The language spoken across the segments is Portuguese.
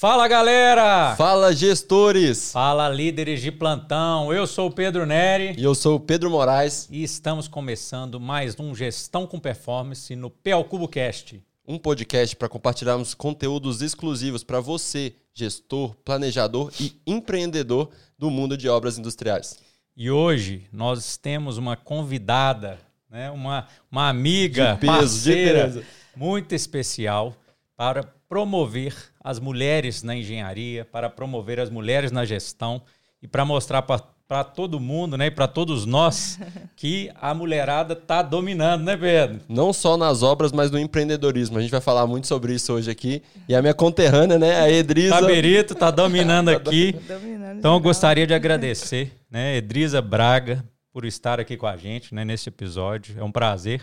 Fala galera! Fala gestores! Fala líderes de plantão. Eu sou o Pedro Neri. E eu sou o Pedro Moraes. E estamos começando mais um Gestão com Performance no PL Cubo Cast. Um podcast para compartilharmos conteúdos exclusivos para você, gestor, planejador e empreendedor do mundo de obras industriais. E hoje nós temos uma convidada, né? uma, uma amiga, de peso, parceira, de muito especial para promover as mulheres na engenharia, para promover as mulheres na gestão e para mostrar para todo mundo, né, e para todos nós, que a mulherada está dominando, né, Pedro? Não só nas obras, mas no empreendedorismo. A gente vai falar muito sobre isso hoje aqui. E a minha conterrânea, né, a Edrisa. Taberito está dominando aqui. dominando então, eu gostaria de agradecer, né, Edrisa Braga, por estar aqui com a gente, né, nesse episódio. É um prazer.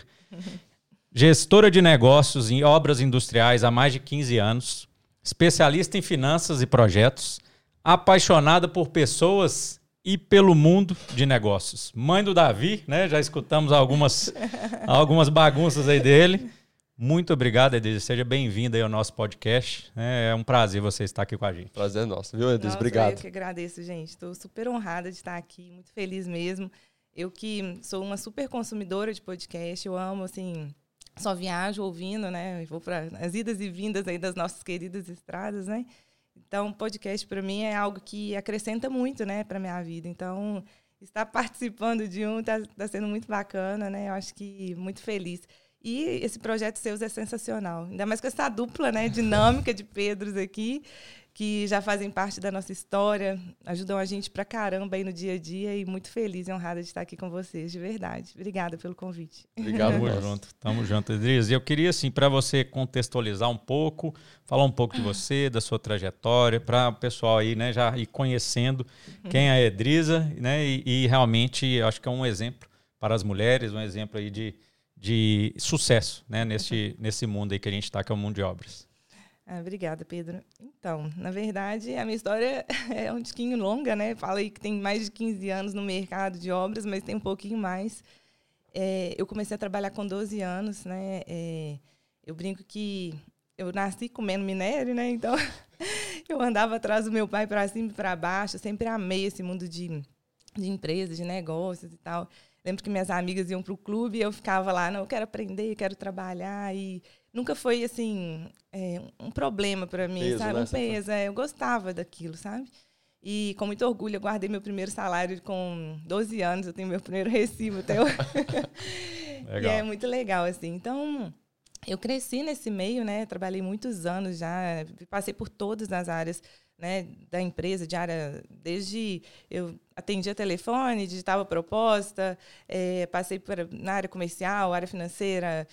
Gestora de negócios em obras industriais há mais de 15 anos, especialista em finanças e projetos, apaixonada por pessoas e pelo mundo de negócios. Mãe do Davi, né? Já escutamos algumas, algumas bagunças aí dele. Muito obrigado, Edith. Seja bem-vinda ao nosso podcast. É um prazer você estar aqui com a gente. Prazer é nosso, viu, Edith? Obrigado. Eu que agradeço, gente. Estou super honrada de estar aqui, muito feliz mesmo. Eu que sou uma super consumidora de podcast, eu amo, assim, só viajo ouvindo, né? vou para as idas e vindas aí das nossas queridas estradas, né? Então, podcast para mim é algo que acrescenta muito, né, para minha vida. Então, estar participando de um está tá sendo muito bacana, né? Eu acho que muito feliz. E esse projeto Seus é sensacional. Ainda mais com essa dupla, né, dinâmica de Pedros aqui que já fazem parte da nossa história, ajudam a gente pra caramba aí no dia a dia e muito feliz e honrada de estar aqui com vocês, de verdade. Obrigada pelo convite. Obrigado, Tamo junto. Tamo junto, Edris. E eu queria, assim, para você contextualizar um pouco, falar um pouco de você, da sua trajetória, para o pessoal aí, né, já ir conhecendo quem é a Edrisa, né, e, e realmente acho que é um exemplo para as mulheres, um exemplo aí de, de sucesso, né, nesse, nesse mundo aí que a gente está, que é o mundo de obras. Ah, obrigada, Pedro. Então, na verdade, a minha história é um tiquinho longa, né? Falei que tem mais de 15 anos no mercado de obras, mas tem um pouquinho mais. É, eu comecei a trabalhar com 12 anos, né? É, eu brinco que eu nasci comendo minério, né? Então, eu andava atrás do meu pai para cima e para baixo. Eu sempre amei esse mundo de, de empresas, de negócios e tal. Lembro que minhas amigas iam para o clube e eu ficava lá, não, eu quero aprender, quero trabalhar. E nunca foi, assim, é, um problema para mim, peso, sabe? Né? Um peso. É, eu gostava daquilo, sabe? E com muito orgulho, eu guardei meu primeiro salário com 12 anos, eu tenho meu primeiro recibo até hoje. e é muito legal, assim. Então, eu cresci nesse meio, né? Trabalhei muitos anos já, passei por todas as áreas né, da empresa, de área, desde eu atendia telefone, digitava proposta, é, passei por, na área comercial, área financeira,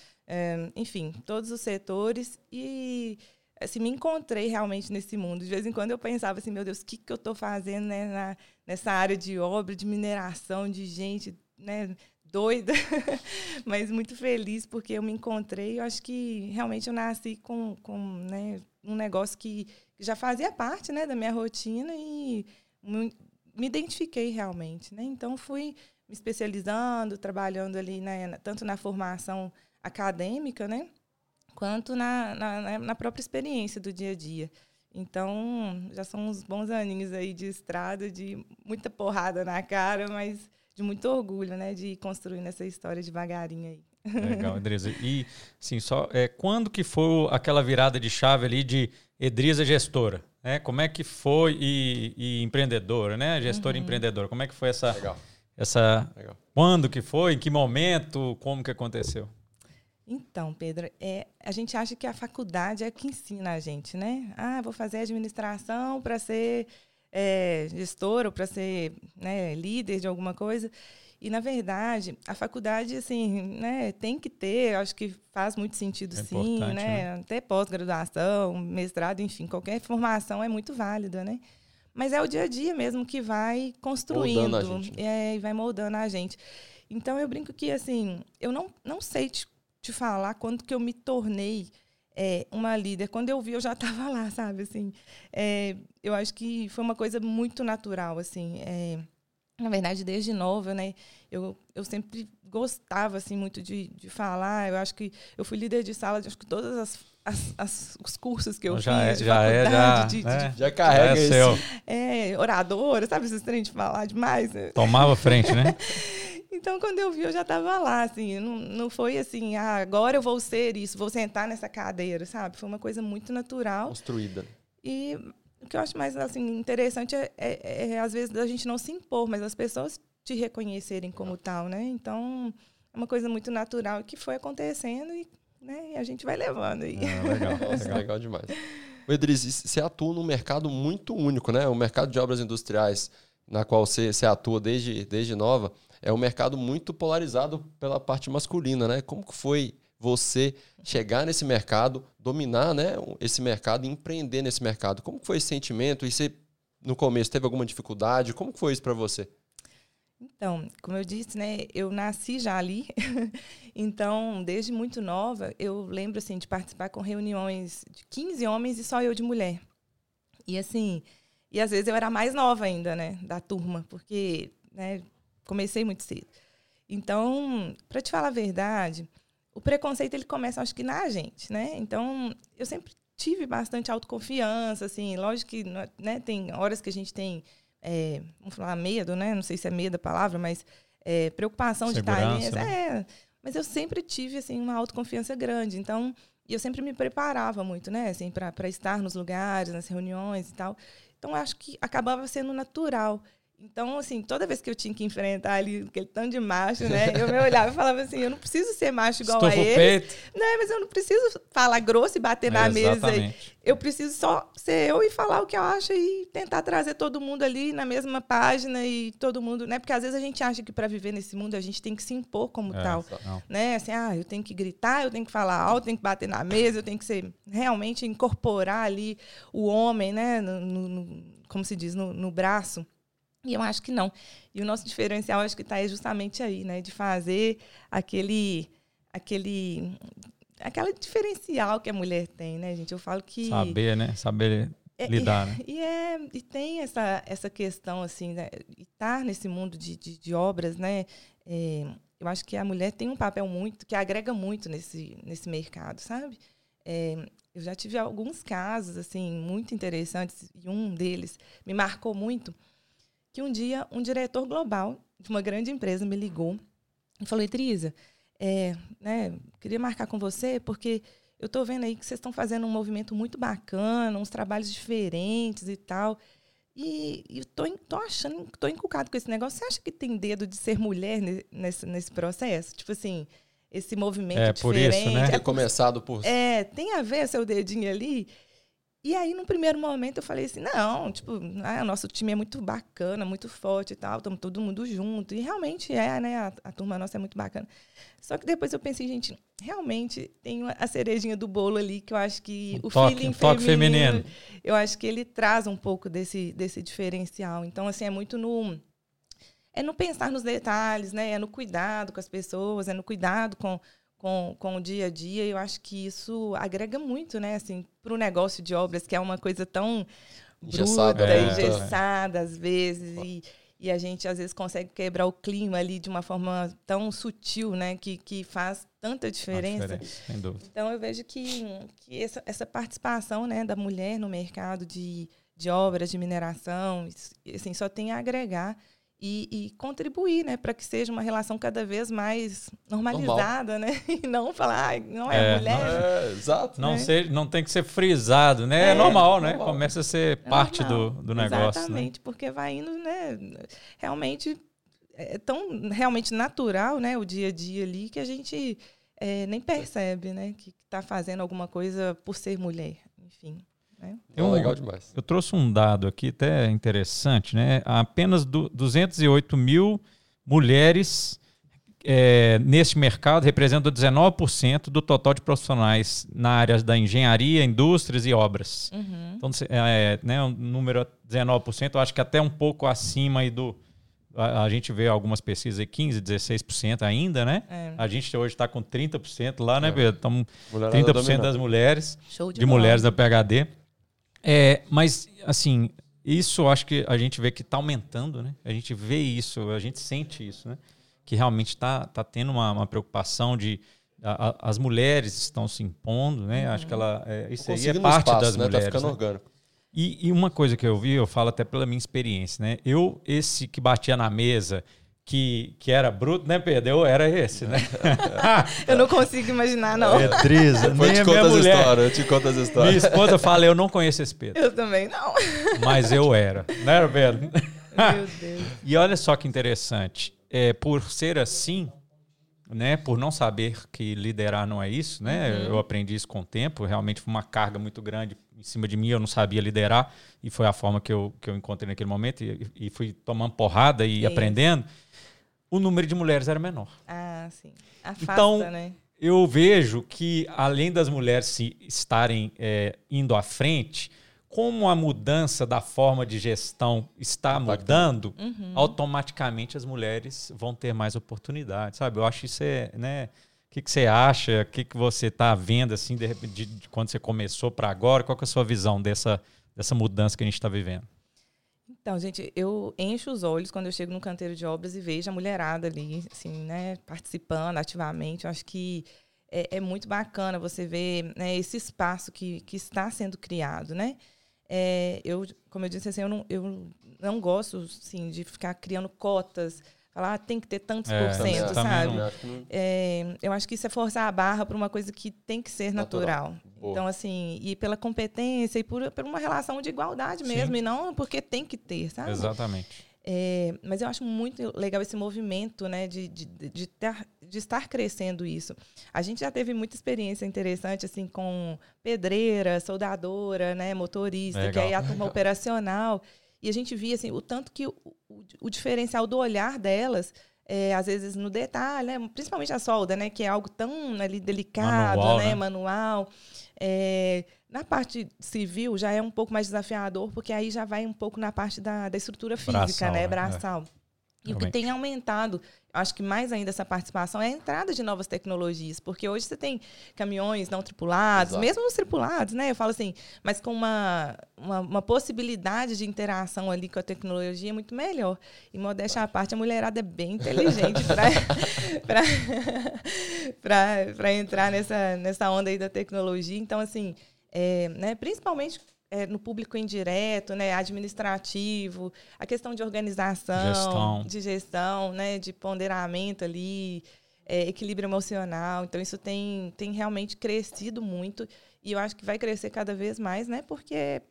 enfim, todos os setores e assim, me encontrei realmente nesse mundo. De vez em quando eu pensava assim, meu Deus, o que, que eu estou fazendo né, na, nessa área de obra, de mineração, de gente né, doida, mas muito feliz porque eu me encontrei. Eu acho que realmente eu nasci com, com né, um negócio que já fazia parte né, da minha rotina e me identifiquei realmente. Né? Então, fui me especializando, trabalhando ali, né, tanto na formação acadêmica, né, quanto na, na, na, própria experiência do dia a dia. Então, já são uns bons aninhos aí de estrada, de muita porrada na cara, mas de muito orgulho, né, de ir construindo essa história devagarinho aí. Legal, Andresa. E, assim, só, é, quando que foi aquela virada de chave ali de Edrisa gestora, né? Como é que foi e, e empreendedora, né? Gestora uhum. e empreendedora. Como é que foi essa Legal. essa Legal. quando que foi, em que momento, como que aconteceu? Então, Pedro, é, a gente acha que a faculdade é que ensina a gente, né? Ah, vou fazer administração para ser é, gestora ou para ser né, líder de alguma coisa. E, na verdade, a faculdade, assim, né, tem que ter, acho que faz muito sentido, é sim, né? né? Até pós-graduação, mestrado, enfim, qualquer formação é muito válida, né? Mas é o dia a dia mesmo que vai construindo gente, né? é, e vai moldando a gente. Então, eu brinco que, assim, eu não, não sei te, te falar quando que eu me tornei é, uma líder. Quando eu vi, eu já estava lá, sabe? Assim, é, eu acho que foi uma coisa muito natural, assim. É, na verdade, desde nova, né? Eu, eu sempre gostava, assim, muito de, de falar. Eu acho que eu fui líder de sala de acho que todas as as, as, os cursos que eu já fiz é, de já é, já, de, né? já carrega já é, isso. É, oradora, sabe esses trem de falar demais? Né? Tomava frente, né? então, quando eu vi, eu já estava lá, assim, não, não foi assim, ah, agora eu vou ser isso, vou sentar nessa cadeira, sabe? Foi uma coisa muito natural. Construída. E o que eu acho mais assim, interessante é, é, é, às vezes, a gente não se impor, mas as pessoas te reconhecerem como tal, né? Então, é uma coisa muito natural que foi acontecendo e, né, e a gente vai levando aí. Ah, legal, Nossa, legal. legal demais. O você atua num mercado muito único, né? O mercado de obras industriais, na qual você, você atua desde, desde nova, é um mercado muito polarizado pela parte masculina, né? Como que foi você chegar nesse mercado, dominar né, esse mercado e empreender nesse mercado? Como que foi esse sentimento? E você, no começo, teve alguma dificuldade? Como que foi isso para você? Então, como eu disse, né, eu nasci já ali. então, desde muito nova, eu lembro assim de participar com reuniões de 15 homens e só eu de mulher. E assim, e às vezes eu era mais nova ainda, né, da turma, porque, né, comecei muito cedo. Então, para te falar a verdade, o preconceito ele começa acho que na gente, né? Então, eu sempre tive bastante autoconfiança, assim, lógico que, né, tem horas que a gente tem é, vamos falar medo, né? Não sei se é medo a palavra, mas é, preocupação Segurança, de estar ali. né? É, mas eu sempre tive assim uma autoconfiança grande. Então, e eu sempre me preparava muito, né? Assim, para estar nos lugares, nas reuniões e tal. Então, acho que acabava sendo natural. Então, assim, toda vez que eu tinha que enfrentar ali aquele tanto de macho, né? Eu me olhava e falava assim, eu não preciso ser macho igual Estufa a eles. peito. Não, mas eu não preciso falar grosso e bater na É, mesa. exatamente. Eu preciso só ser eu e falar o que eu acho e tentar trazer todo mundo ali na mesma página e todo mundo, né? Porque às vezes a gente acha que para viver nesse mundo a gente tem que se impor como É, tal, não. né? Assim, ah, eu tenho que gritar, eu tenho que falar alto, eu tenho que bater na mesa, eu tenho que ser realmente incorporar ali o homem, né? No- no- como se diz, no, no braço. E eu acho que não. E o nosso diferencial acho que está justamente aí, né? De fazer aquele, aquele, aquela diferencial que a mulher tem, né, gente? Eu falo que Saber, né? Saber é, lidar, né? e, é, e tem essa, essa questão, assim, né? E estar nesse mundo de, de, de obras, né? É, eu acho que a mulher tem um papel muito, que agrega muito nesse, nesse mercado, sabe? É, eu já tive alguns casos, assim, muito interessantes, e um deles me marcou muito, que um dia um diretor global de uma grande empresa me ligou e falou, Idrisa, é, né, queria marcar com você porque eu estou vendo aí que vocês estão fazendo um movimento muito bacana, uns trabalhos diferentes e tal. E, e eu tô, tô achando, tô encucado com esse negócio. Você acha que tem dedo de ser mulher ne- nesse, nesse processo? Tipo assim, esse movimento É, por isso, diferente. né? Ter É, começado por. é, tem a ver seu dedinho ali? E aí, no primeiro momento, eu falei assim, não, tipo, ah, o nosso time é muito bacana, muito forte e tal, estamos todo mundo junto. E realmente é, né? A, a turma nossa é muito bacana. Só que depois eu pensei, gente, realmente tem uma- a cerejinha do bolo ali, que eu acho que Um o toque- feeling um toque feminino. eu acho que ele traz um pouco desse, desse diferencial. Então, assim, é muito no é no pensar nos detalhes, né? É no cuidado com as pessoas, é no cuidado com, com, com o dia a dia. Eu acho que isso agrega muito, né? Assim, para o negócio de obras, que é uma coisa tão Engessado, bruta, né? engessada às vezes. E, e a gente, às vezes, consegue quebrar o clima ali de uma forma tão sutil, né? Que, que faz tanta diferença. diferença, sem dúvida. Então eu vejo que, que essa, essa participação né, da mulher no mercado de, de obras de mineração assim, só tem a agregar e, e contribuir né, para que seja uma relação cada vez mais normalizada, né? E não falar, "Ai, não é, É, mulher. É, exato. Não, né? ser, não tem que ser frisado, né? É, É, normal, né? normal. Começa a ser É parte do, normal. do negócio, né? Exatamente, porque vai indo, né? Realmente é tão realmente natural, né? O dia a dia ali que a gente é, nem percebe, né? Que está fazendo alguma coisa por ser mulher, enfim. Né? Tem Não, um- legal demais. Eu trouxe um dado aqui até interessante, né? Apenas du 208 mil mulheres é, neste mercado representam 19% do total de profissionais na área da engenharia, indústrias e obras. Uhum. Então, é, né, um número 19%, eu acho que até um pouco acima aí do. A, a gente vê algumas pesquisas aí, 15%, 16% ainda, né? É. A gente hoje está com 30% lá, né, É. Pedro? Estamos Mulherada 30% dominando. das mulheres Show de, de mulheres da PHD. É, mas, assim, isso acho que a gente vê que está aumentando, né? A gente vê isso, a gente sente isso, né? Que realmente está tá tendo uma, uma preocupação de a, a, as mulheres estão se impondo, né? Uhum. Acho que ela é, isso aí é parte espaço, das né? Tá mulheres. Tá ficando né? orgânico. E, e, uma coisa que eu vi, eu falo até pela minha experiência, né? Eu, esse que batia na mesa, que, que era bruto, né, Pedro? Eu era esse, né? eu não consigo imaginar, não. Beatriz, nem te a minha mulher. Histórias, eu te conto as histórias. Minha esposa fala, eu não conheço esse Pedro. Eu também não. Mas eu era, né, Pedro? Meu Deus. E olha só que interessante. É, por ser assim, né, por não saber que liderar não é isso, né? Uhum. Eu aprendi isso com o tempo. Realmente foi uma carga muito grande em cima de mim. Eu não sabia liderar e foi a forma que eu, que eu encontrei naquele momento e, e fui tomando porrada e aprendendo. O número de mulheres era menor. Ah, sim. Afasta, então, né? eu vejo que além das mulheres se estarem é, indo à frente, como a mudança da forma de gestão está mudando, uhum. automaticamente as mulheres vão ter mais oportunidades, sabe? Eu acho isso é, né? O que, que você acha? O que, que você está vendo assim de, de, de, quando você começou para agora? Qual é a sua visão dessa, dessa mudança que a gente está vivendo? Então, gente, eu encho os olhos quando eu chego no canteiro de obras e vejo a mulherada ali, assim, né, participando ativamente. Eu acho que é, é muito bacana você ver né, esse espaço que, que está sendo criado, né? É, eu, como eu disse assim, eu não, eu não gosto assim, de ficar criando cotas, falar ah, tem que ter tantos é, por cento, sabe? É, eu acho que isso é forçar a barra para uma coisa que tem que ser natural. natural. Então, assim, e pela competência e por, por uma relação de igualdade mesmo, Sim. e não porque tem que ter, sabe? Exatamente. É, mas eu acho muito legal esse movimento né, de, de, de, ter, de, estar crescendo isso. A gente já teve muita experiência interessante assim com pedreira, soldadora, né, motorista, legal, que aí a turma legal. operacional. E a gente via assim, o tanto que o, o, o diferencial do olhar delas é, às vezes no detalhe, né? principalmente a solda, né? que é algo tão ali delicado, manual, né? né? manual. É, na parte civil já é um pouco mais desafiador, porque aí já vai um pouco na parte da, da estrutura física, Braçal, né? né? Braçal. É. E Realmente. o que tem aumentado, acho que mais ainda essa participação, é a entrada de novas tecnologias. Porque hoje você tem caminhões não tripulados, Exato. mesmo os tripulados, né? Eu falo assim, mas com uma, uma, uma, possibilidade de interação ali com a tecnologia muito melhor. E modéstia à parte, a mulherada é bem inteligente para entrar nessa, nessa onda aí da tecnologia. Então, assim, é, né, principalmente é, no público indireto, né, administrativo, a questão de organização, gestão. de gestão, né, de ponderamento ali, é, equilíbrio emocional. Então, isso tem, tem realmente crescido muito e eu acho que vai crescer cada vez mais, né, porque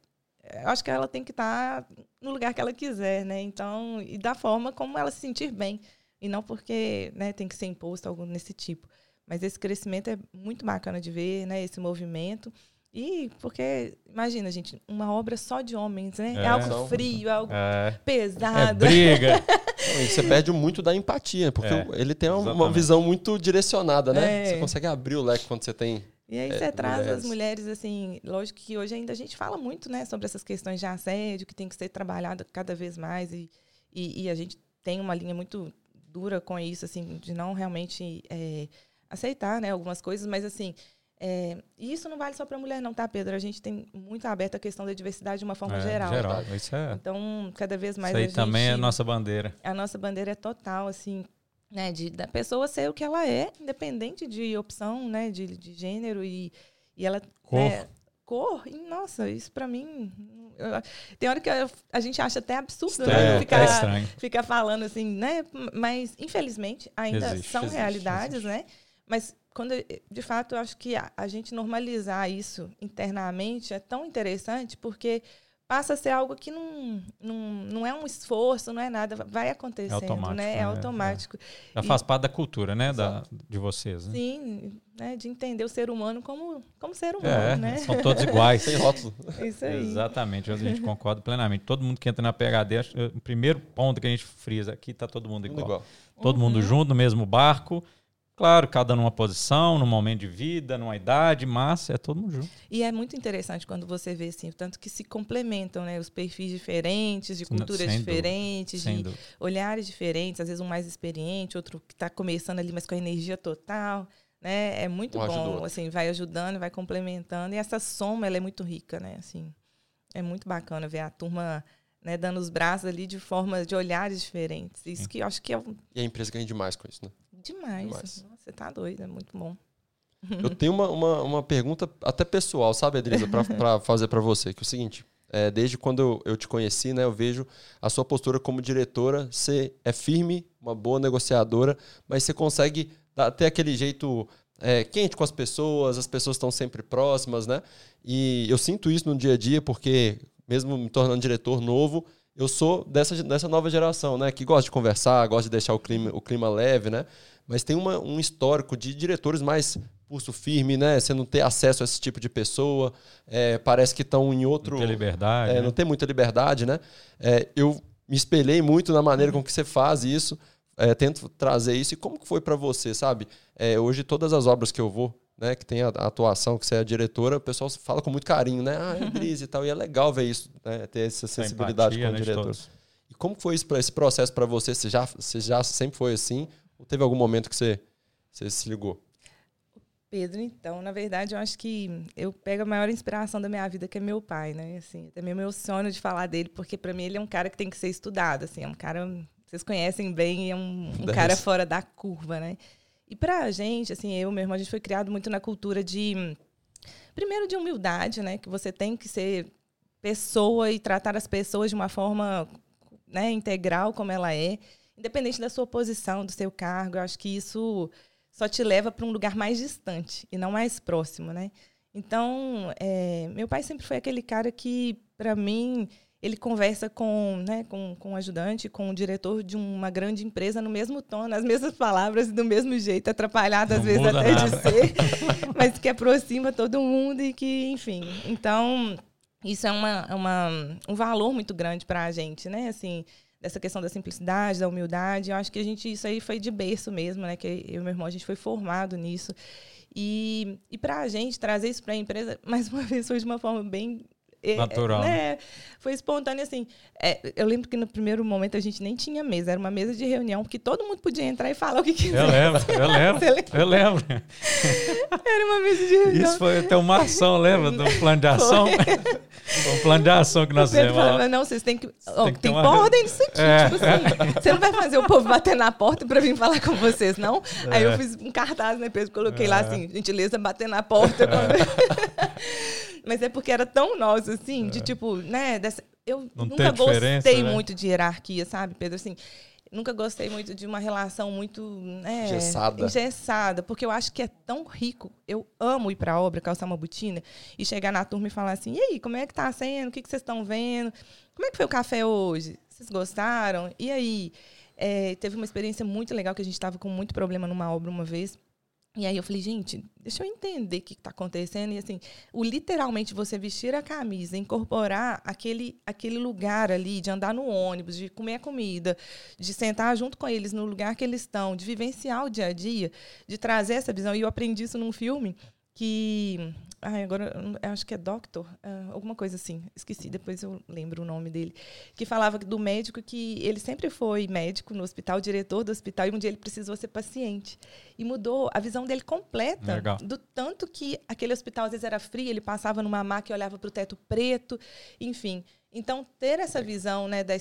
eu acho que ela tem que estar no lugar que ela quiser, né, então, e da forma como ela se sentir bem, e não porque né, tem que ser imposto algo nesse tipo. Mas esse crescimento é muito bacana de ver, né, esse movimento. E porque, imagina, gente, uma obra só de homens, né? É, é algo frio, é algo é, pesado. É briga. você perde muito da empatia, porque é, ele tem uma, uma, visão muito direcionada, né? É. Você consegue abrir o leque quando você tem. E aí você traz mulheres. as mulheres, assim, lógico que hoje ainda a gente fala muito, né, sobre essas questões de assédio, que tem que ser trabalhado cada vez mais, e, e, e a gente tem uma linha muito dura com isso, assim, de não realmente aceitar, né, algumas coisas, mas assim, é, e isso não vale só para mulher, não, tá, Pedro? A gente tem muito aberto a questão da diversidade de uma forma é, geral. Geral, isso é. Então, cada vez mais. Isso aí também é a nossa bandeira. A nossa bandeira é total, assim, né? De, da pessoa ser o que ela é, independente de opção, né? De, de gênero e, e ela. Cor. É, cor, e, nossa, isso para mim. Eu, tem hora que eu, a gente acha até absurdo né? ficar, ficar falando assim, né? Mas, infelizmente, ainda existe, são existe, realidades, existe. né? Mas quando de fato eu acho que a, a, gente normalizar isso internamente é tão interessante porque passa a ser algo que não, não, não é um esforço, não é nada, vai acontecendo, é automático, né? É, é automático. É. Já faz parte da cultura, né, da, de vocês, né? Sim, né, de entender o ser humano como, como ser humano, é, né? São todos iguais. Sem rótulo. Isso aí. Exatamente, a gente concorda plenamente. Todo mundo que entra na PHD, o primeiro ponto que a gente frisa aqui, está todo mundo igual. igual. Todo uhum. mundo junto no mesmo barco, Claro, cada numa posição, num momento de vida, numa idade, mas é todo mundo junto. E é muito interessante quando você vê assim, tanto que se complementam, né? Os perfis diferentes, de culturas Sem diferentes, de olhares diferentes, às vezes um mais experiente, outro que está começando ali, mas com a energia total. Né? É muito um bom, assim, vai ajudando, vai complementando. E essa soma ela é muito rica, né? Assim, é muito bacana ver a turma né, dando os braços ali de forma de olhares diferentes. Isso Sim. que eu acho que é E a empresa ganha demais com isso, né? Demais. Demais. Você tá doido, é muito bom. Eu tenho uma, uma, uma pergunta até pessoal, sabe, Adrisa, para fazer para você, que é o seguinte, é, desde quando eu te conheci, né, eu vejo a sua postura como diretora, você é firme, uma boa negociadora, mas você consegue dar, ter aquele jeito é, quente com as pessoas, as pessoas estão sempre próximas, né? E eu sinto isso no dia a dia, porque mesmo me tornando diretor novo, eu sou dessa, dessa nova geração, né? Que gosta de conversar, gosta de deixar o clima, o clima leve, né? Mas tem uma, um histórico de diretores mais pulso firme, né? Você não ter acesso a esse tipo de pessoa, é, parece que estão em outro. Não tem liberdade. É, né? Não tem muita liberdade, né? É, eu me espelhei muito na maneira com que você faz isso, é, tento trazer isso. E como que foi para você, sabe? É, hoje, todas as obras que eu vou, né, que tem a, a, atuação, que você é a diretora, o pessoal fala com muito carinho, né? Ah, é Cris e tal. E é legal ver isso, né? ter essa sensibilidade empatia, com o né, diretor. E como foi isso, esse processo para você? Você já, você já sempre foi assim? Ou teve algum momento que você, você se ligou? Pedro, então, na verdade, eu acho que eu pego a maior inspiração da minha vida, que é meu pai, né? Assim, também é meu sonho de falar dele, porque para mim ele é um cara que tem que ser estudado, assim, é um cara, vocês conhecem bem, é um, um cara fora da curva, né? E pra gente, assim, eu, meu irmão, a gente foi criado muito na cultura de primeiro de humildade, né, que você tem que ser pessoa e tratar as pessoas de uma forma, né, integral como ela é, independente da sua posição, do seu cargo. Eu acho que isso só te leva para um lugar mais distante e não mais próximo, né? Então, é, meu pai sempre foi aquele cara que, para mim, ele conversa com, né, com, com o ajudante, com o diretor de uma grande empresa no mesmo tom, nas mesmas palavras e do mesmo jeito, atrapalhado às Não vezes até nada. de ser, mas que aproxima todo mundo e que, enfim. Então, isso é uma, uma um valor muito grande para a gente, né? Assim, dessa questão da simplicidade, da humildade. Eu acho que a gente isso aí foi de berço mesmo, né? Que eu e meu irmão a gente foi formado nisso. E, e para a gente trazer isso para a empresa, mais uma vez, foi de uma forma bem é, é, Natural. né? Foi espontâneo, assim. É, eu lembro que no primeiro momento a gente nem tinha mesa, era uma mesa de reunião, porque todo mundo podia entrar e falar o que quisesse. Eu lembro, eu lembro. Eu lembro. Era uma mesa de reunião. Isso foi até uma ação, lembra? Do plano de ação. um plano de ação que nós fizemos. Falava, não, vocês têm que. Ó, tem que, uma... ordem disso aqui. É. Tipo assim, você não vai fazer o povo bater na porta para vir falar com vocês, não? É. Aí eu fiz um cartaz, né, Pedro? Coloquei lá é. assim, gentileza, bater na porta. Mas é porque era tão nosso, assim, é. de tipo, né? Dessa, eu Não nunca gostei né? muito de hierarquia, sabe, Pedro? Assim, nunca gostei muito de uma relação muito né, engessada. engessada, porque eu acho que é tão rico. Eu amo ir para a obra, calçar uma botina e chegar na turma e falar assim: e aí, como é que tá sendo? O que, que vocês estão vendo? Como é que foi o café hoje? Vocês gostaram? E aí? É, teve uma experiência muito legal que a gente estava com muito problema numa obra uma vez. E aí eu falei, gente, deixa eu entender o que está acontecendo. E assim, o literalmente você vestir a camisa, incorporar aquele, aquele lugar ali, de andar no ônibus, de comer a comida, de sentar junto com eles no lugar que eles estão, de vivenciar o dia a dia, de trazer essa visão. E eu aprendi isso num filme que Ai, agora eu acho que é Doctor, uh, alguma coisa assim, esqueci, depois eu lembro o nome dele. Que falava do médico que ele sempre foi médico no hospital, diretor do hospital, e um dia ele precisou ser paciente. E mudou a visão dele completa. Legal. Do tanto que aquele hospital às vezes era frio, ele passava numa maca e olhava para o teto preto, enfim. Então, ter essa visão né, da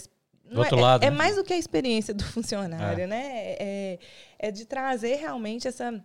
do outro é, lado, é, né? mais do que a experiência do funcionário, é. né? É, é de trazer realmente essa,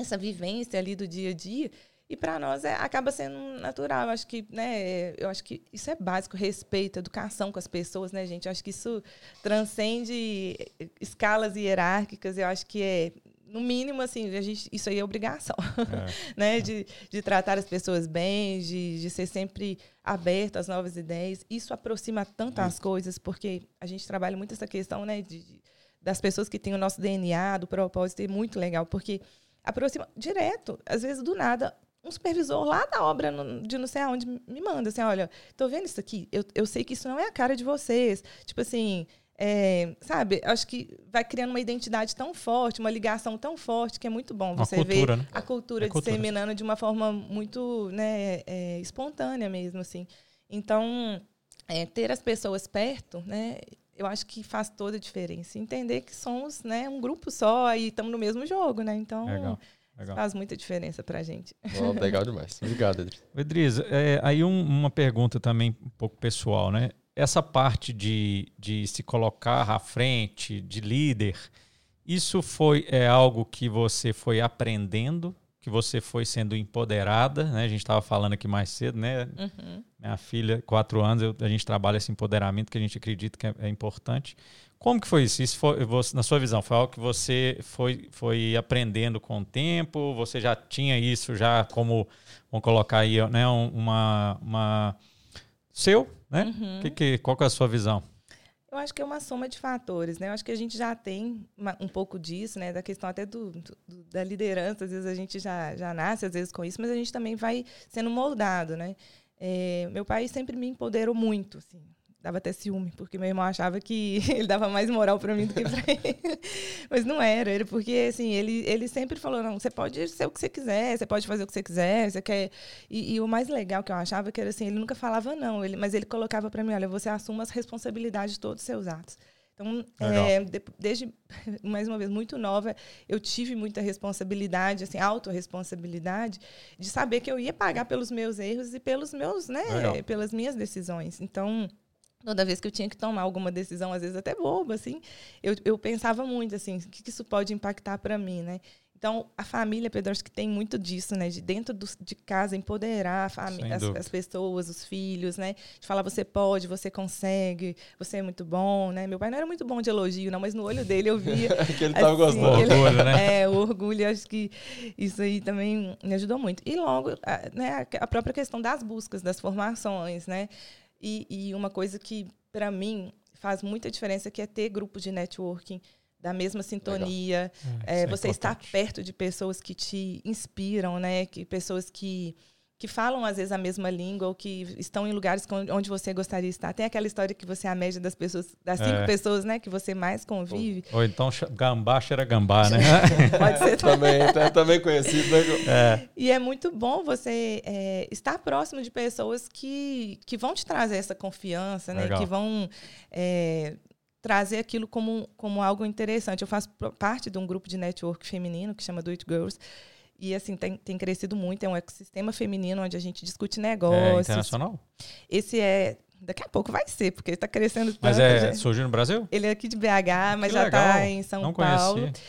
essa vivência ali do dia a dia e para nós é, acaba sendo natural. Eu acho que, né, eu acho que isso é básico, respeito, educação com as pessoas, né, gente? Eu acho que isso transcende escalas hierárquicas. Eu acho que é no mínimo, assim, a gente, isso aí é obrigação, é. né? De, de tratar as pessoas bem, de, de ser sempre aberto às novas ideias. Isso aproxima tanto as coisas, porque a gente trabalha muito essa questão, né? De, das pessoas que têm o nosso DNA, do propósito, é muito legal, porque aproxima direto, às vezes do nada um supervisor lá da obra de não sei aonde me manda assim, olha, tô vendo isso aqui, eu, eu sei que isso não é a cara de vocês. Tipo assim, é, sabe, acho que vai criando uma identidade tão forte, uma ligação tão forte que é muito bom você cultura, ver né? a cultura é disseminando cultura. de uma forma muito né, é, espontânea mesmo, assim. Então, é, ter as pessoas perto, né, eu acho que faz toda a diferença. Entender que somos né, um grupo só e estamos no mesmo jogo, né? Então, Legal. Legal. Faz muita diferença para a gente. Oh, legal demais. Obrigado, Edris. Edris, é, aí um, uma pergunta também um pouco pessoal, né? Essa parte de, de se colocar à frente, de líder, isso foi é algo que você foi aprendendo que você foi sendo empoderada, né? A gente estava falando aqui mais cedo, né? Uhum. Minha filha, quatro anos, eu, a gente trabalha esse empoderamento que a gente acredita que é, é importante. Como que foi isso? Isso foi, você, na sua visão, foi algo que você foi, foi aprendendo com o tempo? Você já tinha isso já como, vamos colocar aí, né, uma, uma seu, né? Uhum. Que, que, qual que é a sua visão? Eu acho que é uma soma de fatores, né? Eu acho que a gente já tem uma, um pouco disso, né? Da questão até do, do, da liderança, às vezes a gente já, já nasce, às vezes, com isso, mas a gente também vai sendo moldado, né? É, meu pai sempre me empoderou muito, assim dava até ciúme, porque meu irmão achava que ele dava mais moral para mim do que para ele. Mas não era, era porque assim, ele, ele sempre falou: "Não, você pode ser o que você quiser, você pode fazer o que você quiser, você quer". E, e o mais legal que eu achava que era assim, ele nunca falava não, ele, mas ele colocava para mim: "Olha, você assuma as responsabilidades de todos os seus atos". Então, é, desde, mais uma vez, muito nova, eu tive muita responsabilidade, assim, autorresponsabilidade, de saber que eu ia pagar pelos meus erros e pelos meus, né, Legal. pelas minhas decisões. Então, toda vez que eu tinha que tomar alguma decisão, às vezes até boba, assim, eu, eu pensava muito, assim, o que, que isso pode impactar para mim, né? Então, a família, Pedro, acho que tem muito disso, né? De dentro do, de casa, empoderar a família, as, as, pessoas, os filhos, né? De falar, você pode, você consegue, você é muito bom, né? Meu pai não era muito bom de elogio, não, mas no olho dele eu via... que ele estava assim, gostando. Ele, orgulho, né? É, o orgulho, acho que isso aí também me ajudou muito. E logo, a, né, a própria questão das buscas, das formações, né? E, e uma coisa que, para mim, faz muita diferença que é ter grupo de networking da mesma sintonia, é, é, você é estar perto de pessoas que te inspiram, né? Que pessoas que que falam às vezes a mesma língua ou que estão em lugares onde você gostaria de estar. Tem aquela história que você é a média das pessoas, das cinco é. pessoas, né, que você mais convive. Ou, ou então gambá cheira gambá, né? Pode ser também. é também conhecido, né? É. E é muito bom você é, estar próximo de pessoas que, que vão te trazer essa confiança, né? Legal. Que vão é, trazer aquilo como, como algo interessante. Eu faço parte de um grupo de network feminino que chama Do It Girls e assim, tem, tem crescido muito, é um ecossistema feminino onde a gente discute é negócios. É internacional? Esse é. Daqui a pouco vai ser, porque ele está crescendo Mas tanto. Mas é, já... surgiu no Brasil? Ele é aqui de BH, mas que já está em São Não Paulo. Conheci.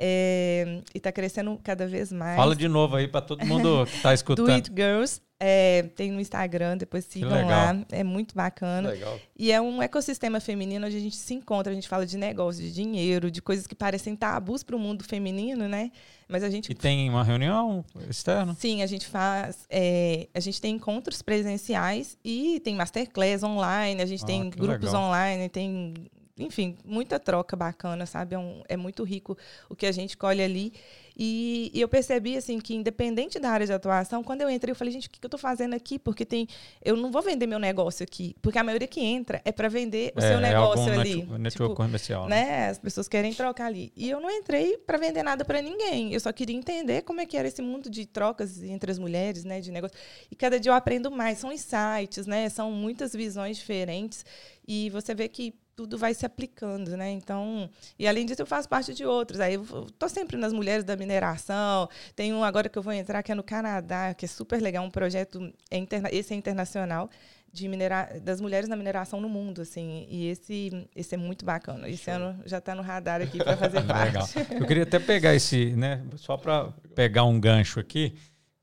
É, e está crescendo cada vez mais. Fala de novo aí para todo mundo que está escutando. Do It Girls. É, tem no Instagram, depois sigam lá. É muito bacana. Legal. E é um ecossistema feminino onde a gente se encontra, a gente fala de negócio, de dinheiro, de coisas que parecem tabus para o mundo feminino, né? Mas a gente. E tem uma reunião externa? Sim, a gente faz. É, a gente tem encontros presenciais e tem masterclass online, a gente ah, tem grupos legal. online, tem enfim, muita troca bacana, sabe? É, um, é, muito rico o que a gente colhe ali. E, e, eu percebi, assim, que independente da área de atuação, quando eu entrei, eu falei, gente, o que, que eu estou fazendo aqui? Porque tem... Eu não vou vender meu negócio aqui. Porque a maioria que entra é para vender o é, seu é negócio é ali. Network, network tipo, comercial. Né? né? As pessoas querem trocar ali. E eu não entrei para vender nada para ninguém. Eu só queria entender como é que era esse mundo de trocas entre as mulheres, né? De negócio. E cada dia eu aprendo mais. São insights, né? São muitas visões diferentes. E você vê que tudo vai se aplicando, né? Então, e além disso eu faço parte de outros. Aí eu tô sempre nas mulheres da mineração. Tem um agora que eu vou entrar que é no Canadá, que é super legal, um projeto é interna esse é internacional de minera das mulheres na mineração no mundo, assim. E esse esse é muito bacana. Esse Show. ano já está no radar aqui para fazer parte. Eu queria até pegar esse, né, só para pegar um gancho aqui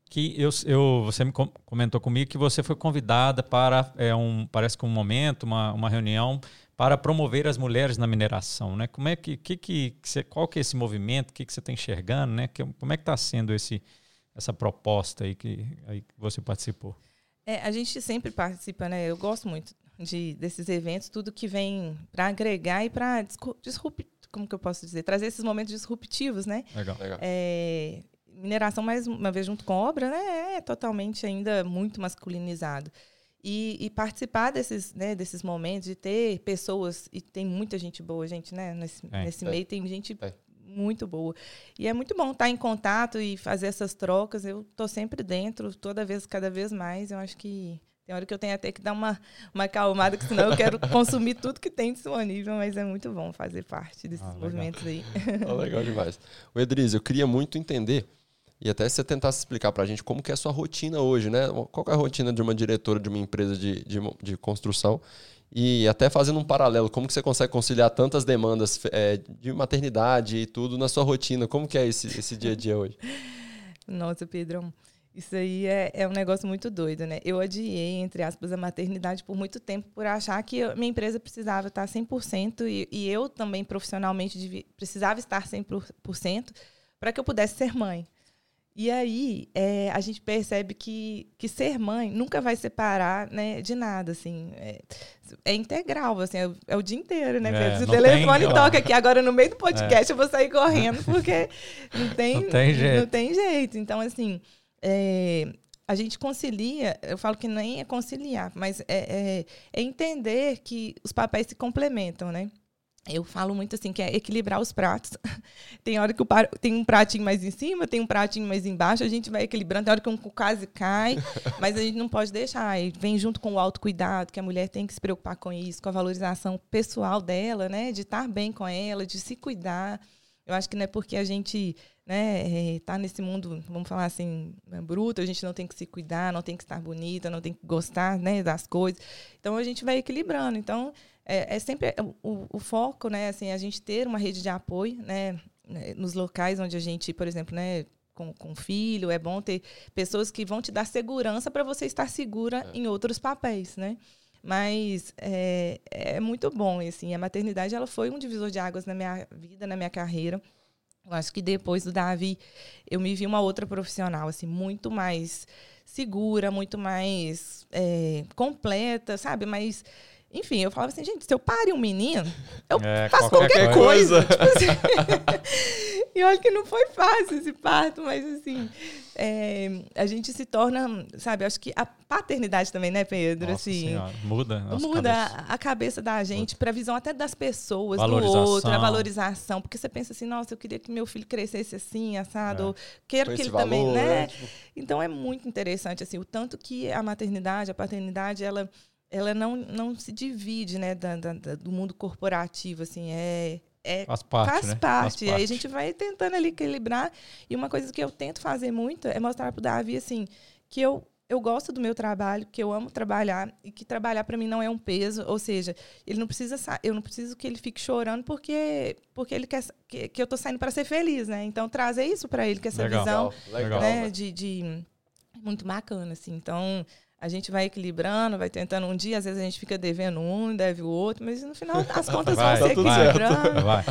que eu, eu, você me comentou comigo que você foi convidada para é, um parece que um momento uma, uma reunião para promover as mulheres na mineração, né? Como é que, que, que você, qual que é esse movimento, o que, que você está enxergando, né? Que, como é que está sendo esse, essa proposta aí que, aí que você participou? É, a gente sempre participa, né? Eu gosto muito de, desses eventos, tudo que vem para agregar e para disruptar, como que eu posso dizer, trazer esses momentos disruptivos, né? Legal. Legal. É, mineração mais uma vez junto com obra, né? É totalmente ainda muito masculinizado. E, e, participar desses, né, desses momentos, de ter pessoas, e tem muita gente boa, gente, né? Nesse, é, nesse é. meio tem gente é. muito boa. E é muito bom estar em contato e fazer essas trocas. Eu estou sempre dentro, toda vez, cada vez mais. Eu acho que tem hora que eu tenho até que dar uma, uma acalmada, porque senão eu quero consumir tudo que tem disponível, mas é muito bom fazer parte desses ah, movimentos aí. Oh, legal demais. O Edriz, eu queria muito entender e até você tentasse explicar para a gente como que é a sua rotina hoje, né? Qual é a rotina de uma diretora de uma empresa de, de, de construção? E até fazendo um paralelo, como que você consegue conciliar tantas demandas é, de maternidade e tudo na sua rotina? Como que é esse, esse dia a dia hoje? Nossa, Pedrão. Isso aí é, é um negócio muito doido, né? Eu adiei, entre aspas, a maternidade por muito tempo por achar que eu, minha empresa precisava estar 100% e, e eu também profissionalmente devia, precisava estar 100% para que eu pudesse ser mãe. E aí é, a gente percebe que, que ser mãe nunca vai separar né, de nada, assim. É, é integral, assim, é, é, o dia inteiro, né? É, Se o telefone tem, toca aqui agora no meio do podcast, é. eu vou sair correndo, porque não tem, não tem jeito. Não tem jeito. Então, assim, é, a gente concilia, eu falo que nem é conciliar, mas é, é, é entender que os papéis se complementam, né? Eu falo muito assim que é equilibrar os pratos. tem hora que o par... tem um pratinho mais em cima, tem um pratinho mais embaixo, a gente vai equilibrando. Tem hora que um quase cai, mas a gente não pode deixar. E vem junto com o autocuidado, que a mulher tem que se preocupar com isso, com a valorização pessoal dela, né? De estar bem com ela, de se cuidar. Eu acho que não é porque a gente né, está nesse mundo, vamos falar assim, né, bruto, a gente não tem que se cuidar, não tem que estar bonita, não tem que gostar né, das coisas. Então a gente vai equilibrando. Então é, é sempre o, o, foco, né, assim, a gente ter uma rede de apoio, né, né, nos locais onde a gente, por exemplo, né, com, com filho, é bom ter pessoas que vão te dar segurança para você estar segura é. em outros papéis, né? Mas é, é muito bom, assim, a maternidade ela foi um divisor de águas na minha vida, na minha carreira. Eu acho que depois do Davi, eu me vi uma outra profissional, assim, muito mais segura, muito mais é, completa, sabe? Mas enfim, eu falava assim, gente, se eu pare um menino, eu é, faço qualquer, qualquer coisa. coisa. tipo assim. e olha que não foi fácil esse parto, mas assim, é, a gente se torna, sabe, acho que a paternidade também, né, Pedro? Nossa assim, senhora. muda. Muda cabeça. a cabeça da gente para a visão até das pessoas, do outro, a valorização. Porque você pensa assim, nossa, eu queria que meu filho crescesse assim, assado, é. ou quero que ele valor, também, né? né? Tipo... Então é muito interessante, assim, o tanto que a maternidade, a paternidade, ela ela não, não se divide, né, da, da, do mundo corporativo, assim, é, é faz parte, faz né? parte. Faz Aí a gente vai tentando ali equilibrar. E uma coisa que eu tento fazer muito é mostrar para o Davi, assim, que eu eu gosto do meu trabalho, que eu amo trabalhar e que trabalhar para mim não é um peso, ou seja, ele não precisa eu não preciso que ele fique chorando porque porque ele quer que, que eu tô saindo para ser feliz, né? Então trazer isso para ele que essa legal, visão, legal, né, de, de muito bacana assim. Então, a gente vai equilibrando, vai tentando um dia, às vezes a gente fica devendo um, deve o outro, mas no final as contas vai, vão se equilibrando. Vai,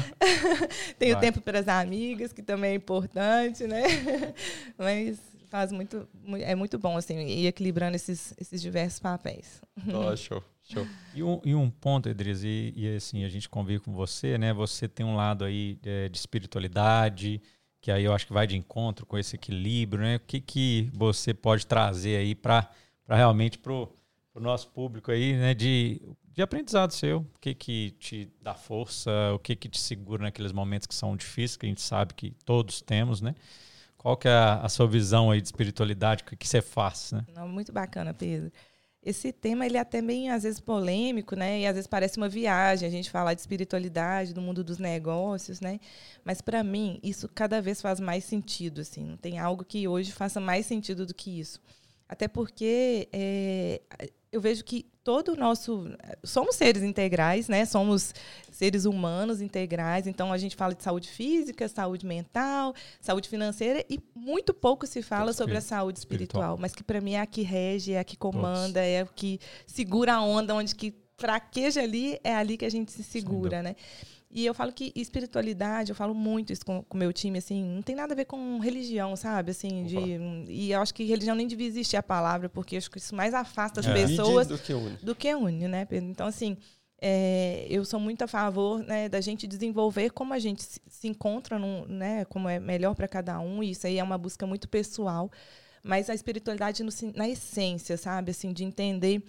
Tem vai. o tempo para as amigas, que também é importante, né? mas faz muito, é muito bom assim ir equilibrando esses, esses diversos papéis. Oh, show. Show. E um, e um ponto, Edris, e, e, assim, a gente convive com você, né? Você tem um lado aí é, de espiritualidade, que aí eu acho que vai de encontro com esse equilíbrio, né? O que, que você pode trazer aí para para realmente para o nosso público aí, né, de, de aprendizado seu. O que que te dá força, o que que te segura naqueles momentos que são difíceis, que a gente sabe que todos temos, né? Qual que é a, a sua visão aí de espiritualidade, o que, que você faz, né? Não, muito bacana, Pedro. Esse tema ele é até bem às vezes polêmico, né? E às vezes parece uma viagem a gente falar de espiritualidade, do mundo dos negócios, né? Mas para mim isso cada vez faz mais sentido, assim. Não tem algo que hoje faça mais sentido do que isso. Até porque é, eu vejo que todo o nosso. Somos seres integrais, né? Somos seres humanos integrais. Então, a gente fala de saúde física, saúde mental, saúde financeira e muito pouco se fala sobre a saúde espiritual. espiritual. Mas que, para mim, é a que rege, é a que comanda, Todos. é a que segura a onda, onde que fraqueja ali, é ali que a gente se segura, né? E eu falo que espiritualidade, eu falo muito isso com o meu time, assim, não tem nada a ver com religião, sabe? Assim, de, e eu acho que religião nem devia existir a palavra, porque acho que isso mais afasta as é. pessoas do que une. Do que une, né, Pedro? Então, assim, é, eu sou muito a favor né, da gente desenvolver como a gente se, se encontra, num, né, como é melhor para cada um, e isso aí é uma busca muito pessoal, mas a espiritualidade no, na essência, sabe? Assim, de entender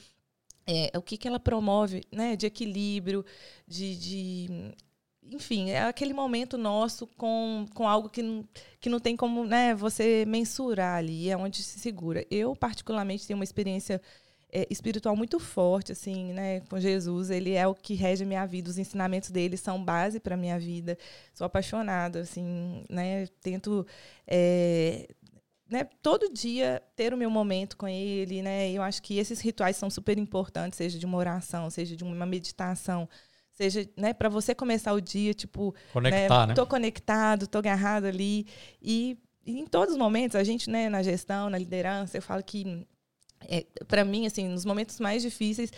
é, o que, que ela promove né, de equilíbrio, de, de enfim, é aquele momento nosso com, com algo que não, que não tem como né, você mensurar ali, é onde se segura. Eu, particularmente, tenho uma experiência é, espiritual muito forte, assim, né, com Jesus. Ele é o que rege a minha vida, os ensinamentos dele são base para a minha vida. Sou apaixonada, assim, né, tento... É, né, todo dia ter o meu momento com ele, né? Eu acho que esses rituais são super importantes, seja de uma oração, seja de uma meditação, seja, né, para você começar o dia, tipo, conectar, né, né? Tô conectado, tô agarrado ali e em todos os momentos, a gente, né, na gestão, na liderança, eu falo que, é, para mim, assim, nos momentos mais difíceis,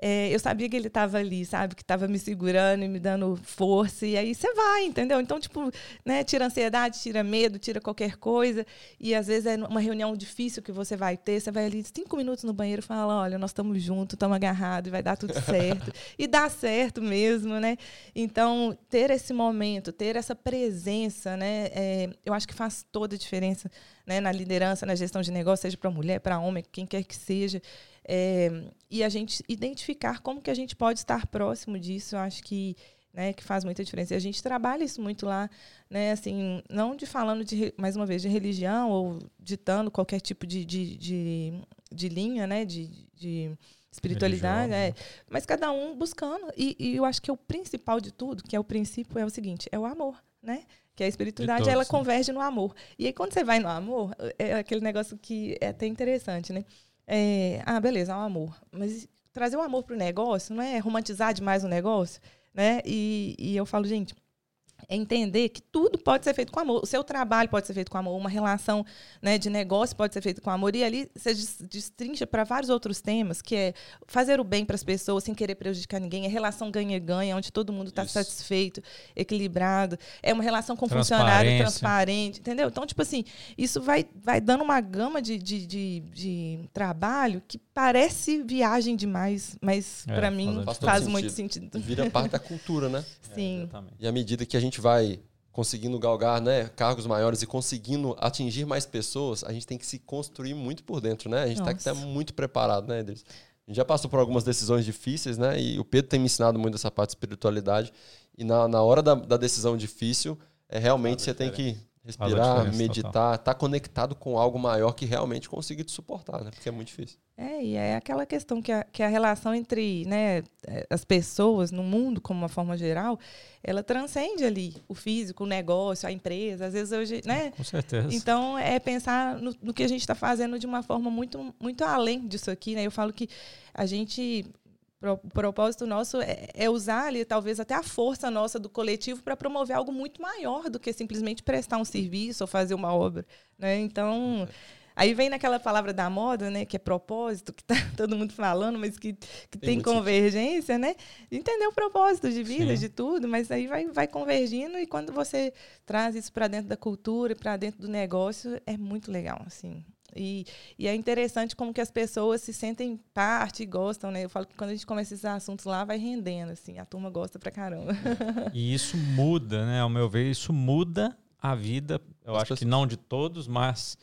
é, eu sabia que ele estava ali, sabe? Que estava me segurando e me dando força. E aí você vai, entendeu? Então, tipo, né, tira ansiedade, tira medo, tira qualquer coisa. E às vezes é uma reunião difícil que você vai ter. Você vai ali cinco minutos no banheiro e fala: olha, nós estamos juntos, estamos agarrados, vai dar tudo certo. e dá certo mesmo, né? Então, ter esse momento, ter essa presença, né? É, eu acho que faz toda a diferença né, na liderança, na gestão de negócio, seja para mulher, para homem, quem quer que seja. É, e a gente identificar como que a gente pode estar próximo disso, eu acho que, né, que faz muita diferença. E a gente trabalha isso muito lá, né, assim, não de falando, de, mais uma vez, de religião ou ditando qualquer tipo de, de, de, de linha, né, de, de espiritualidade, é, mas cada um buscando. E, e eu acho que o principal de tudo, que é o princípio, é o seguinte, é o amor, né? Que a espiritualidade todos, ela né? converge no amor. E aí quando você vai no amor, é aquele negócio que é até interessante, né? É, ah, beleza, é um amor. Mas trazer o amor para o negócio não é romantizar demais o negócio, né? E, e eu falo, gente, é entender que tudo pode ser feito com amor. O seu trabalho pode ser feito com amor, uma relação né, de negócio pode ser feita com amor. E ali você destrincha para vários outros temas, que é fazer o bem para as pessoas sem querer prejudicar ninguém, é relação ganha-ganha, onde todo mundo está satisfeito, equilibrado. É uma relação com funcionário transparente, entendeu? Então, tipo assim, isso vai, vai dando uma gama de, de, de, de trabalho que parece viagem demais, mas é, para mim faz, faz muito sentido. sentido. Vira parte da cultura, né? Sim. É, e à medida que a gente vai conseguindo galgar né, cargos maiores e conseguindo atingir mais pessoas, a gente tem que se construir muito por dentro, né? A gente tem que estar muito preparado, né, Edris? A gente já passou por algumas decisões difíceis, né? E o Pedro tem me ensinado muito essa parte de espiritualidade. E na, na hora da, da decisão difícil, é realmente você tem que respirar, meditar, estar tá conectado com algo maior que realmente consiga te suportar, né? Porque é muito difícil. É, e é aquela questão que a, que a relação entre né, as pessoas no mundo, como uma forma geral, ela transcende ali o físico, o negócio, a empresa. Às vezes hoje, né? Com certeza. Então, é pensar no, no que a gente está fazendo de uma forma muito, muito além disso aqui, né? Eu falo que a gente o propósito nosso é, é, usar ali, talvez, até a força nossa do coletivo para promover algo muito maior do que simplesmente prestar um serviço ou fazer uma obra. Né? Então, aí vem naquela palavra da moda, né, que é propósito, que está todo mundo falando, mas que, que tem, tem convergência, sentido. né? Entender o propósito de vida, Sim. de tudo, mas aí vai, vai convergindo e quando você traz isso para dentro da cultura, para dentro do negócio, é muito legal, assim. E, e, é interessante como que as pessoas se sentem parte e gostam, né? Eu falo que quando a gente começa esses assuntos lá, vai rendendo, assim, a turma gosta pra caramba. E isso muda, né? Ao meu ver, isso muda a vida, eu As acho pessoas... que não de todos, mas,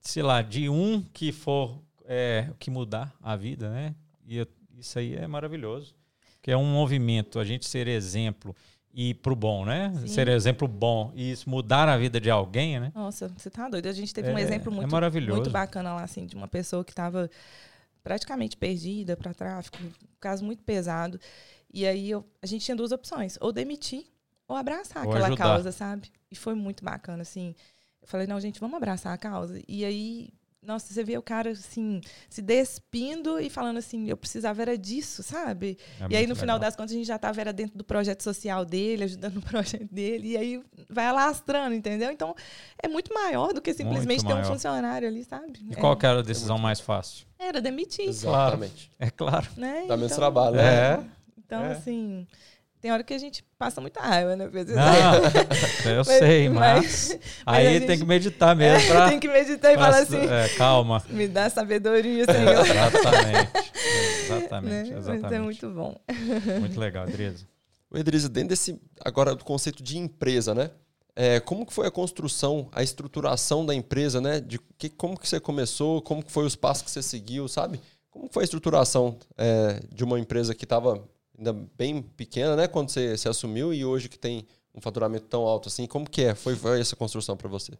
sei lá, de um que for é, que mudar a vida, né? E isso aí é maravilhoso. Que é um movimento, a gente ser exemplo e pro bom, né? Sim. Ser exemplo bom e isso mudar a vida de alguém, né? Nossa, você tá doido. A gente teve é, um exemplo muito, é muito bacana lá, assim, de uma pessoa que estava praticamente perdida para tráfico, um caso muito pesado. E aí eu, a gente tinha duas opções, ou demitir ou abraçar ou aquela ajudar. causa, sabe? E foi muito bacana, assim. Eu falei, não, gente, vamos abraçar a causa. E aí nossa, você vê o cara assim, se despindo e falando assim, eu precisava era disso, sabe? É e aí, no final das contas, a gente já estava era dentro do projeto social dele, ajudando no projeto dele, e aí vai alastrando, entendeu? Então, é muito maior do que simplesmente ter um funcionário ali, sabe? E é. qual era a decisão mais fácil? Era demitir. Exatamente. É claro. Né? Dá então, menos trabalho, né? É. Então, é. assim, tem hora que a gente passa muita raiva, né? Não, eu mas, sei, mas, mas aí gente, tem que meditar mesmo. Pra, tem que meditar e falar assim. É, calma. Me dá sabedoria, Senhor. exatamente. Exatamente, né? exatamente. Mas é muito bom. Muito legal, Edrisa. O Edrisa, dentro desse, agora, do conceito de empresa, né? É, como que foi a construção, a estruturação da empresa, né? De que, como que você começou, como que foi os passos que você seguiu, sabe? Como foi a estruturação é, de uma empresa que estava ainda bem pequena, né? Quando você se assumiu e hoje que tem um faturamento tão alto assim, como que é? Foi, foi essa construção para você?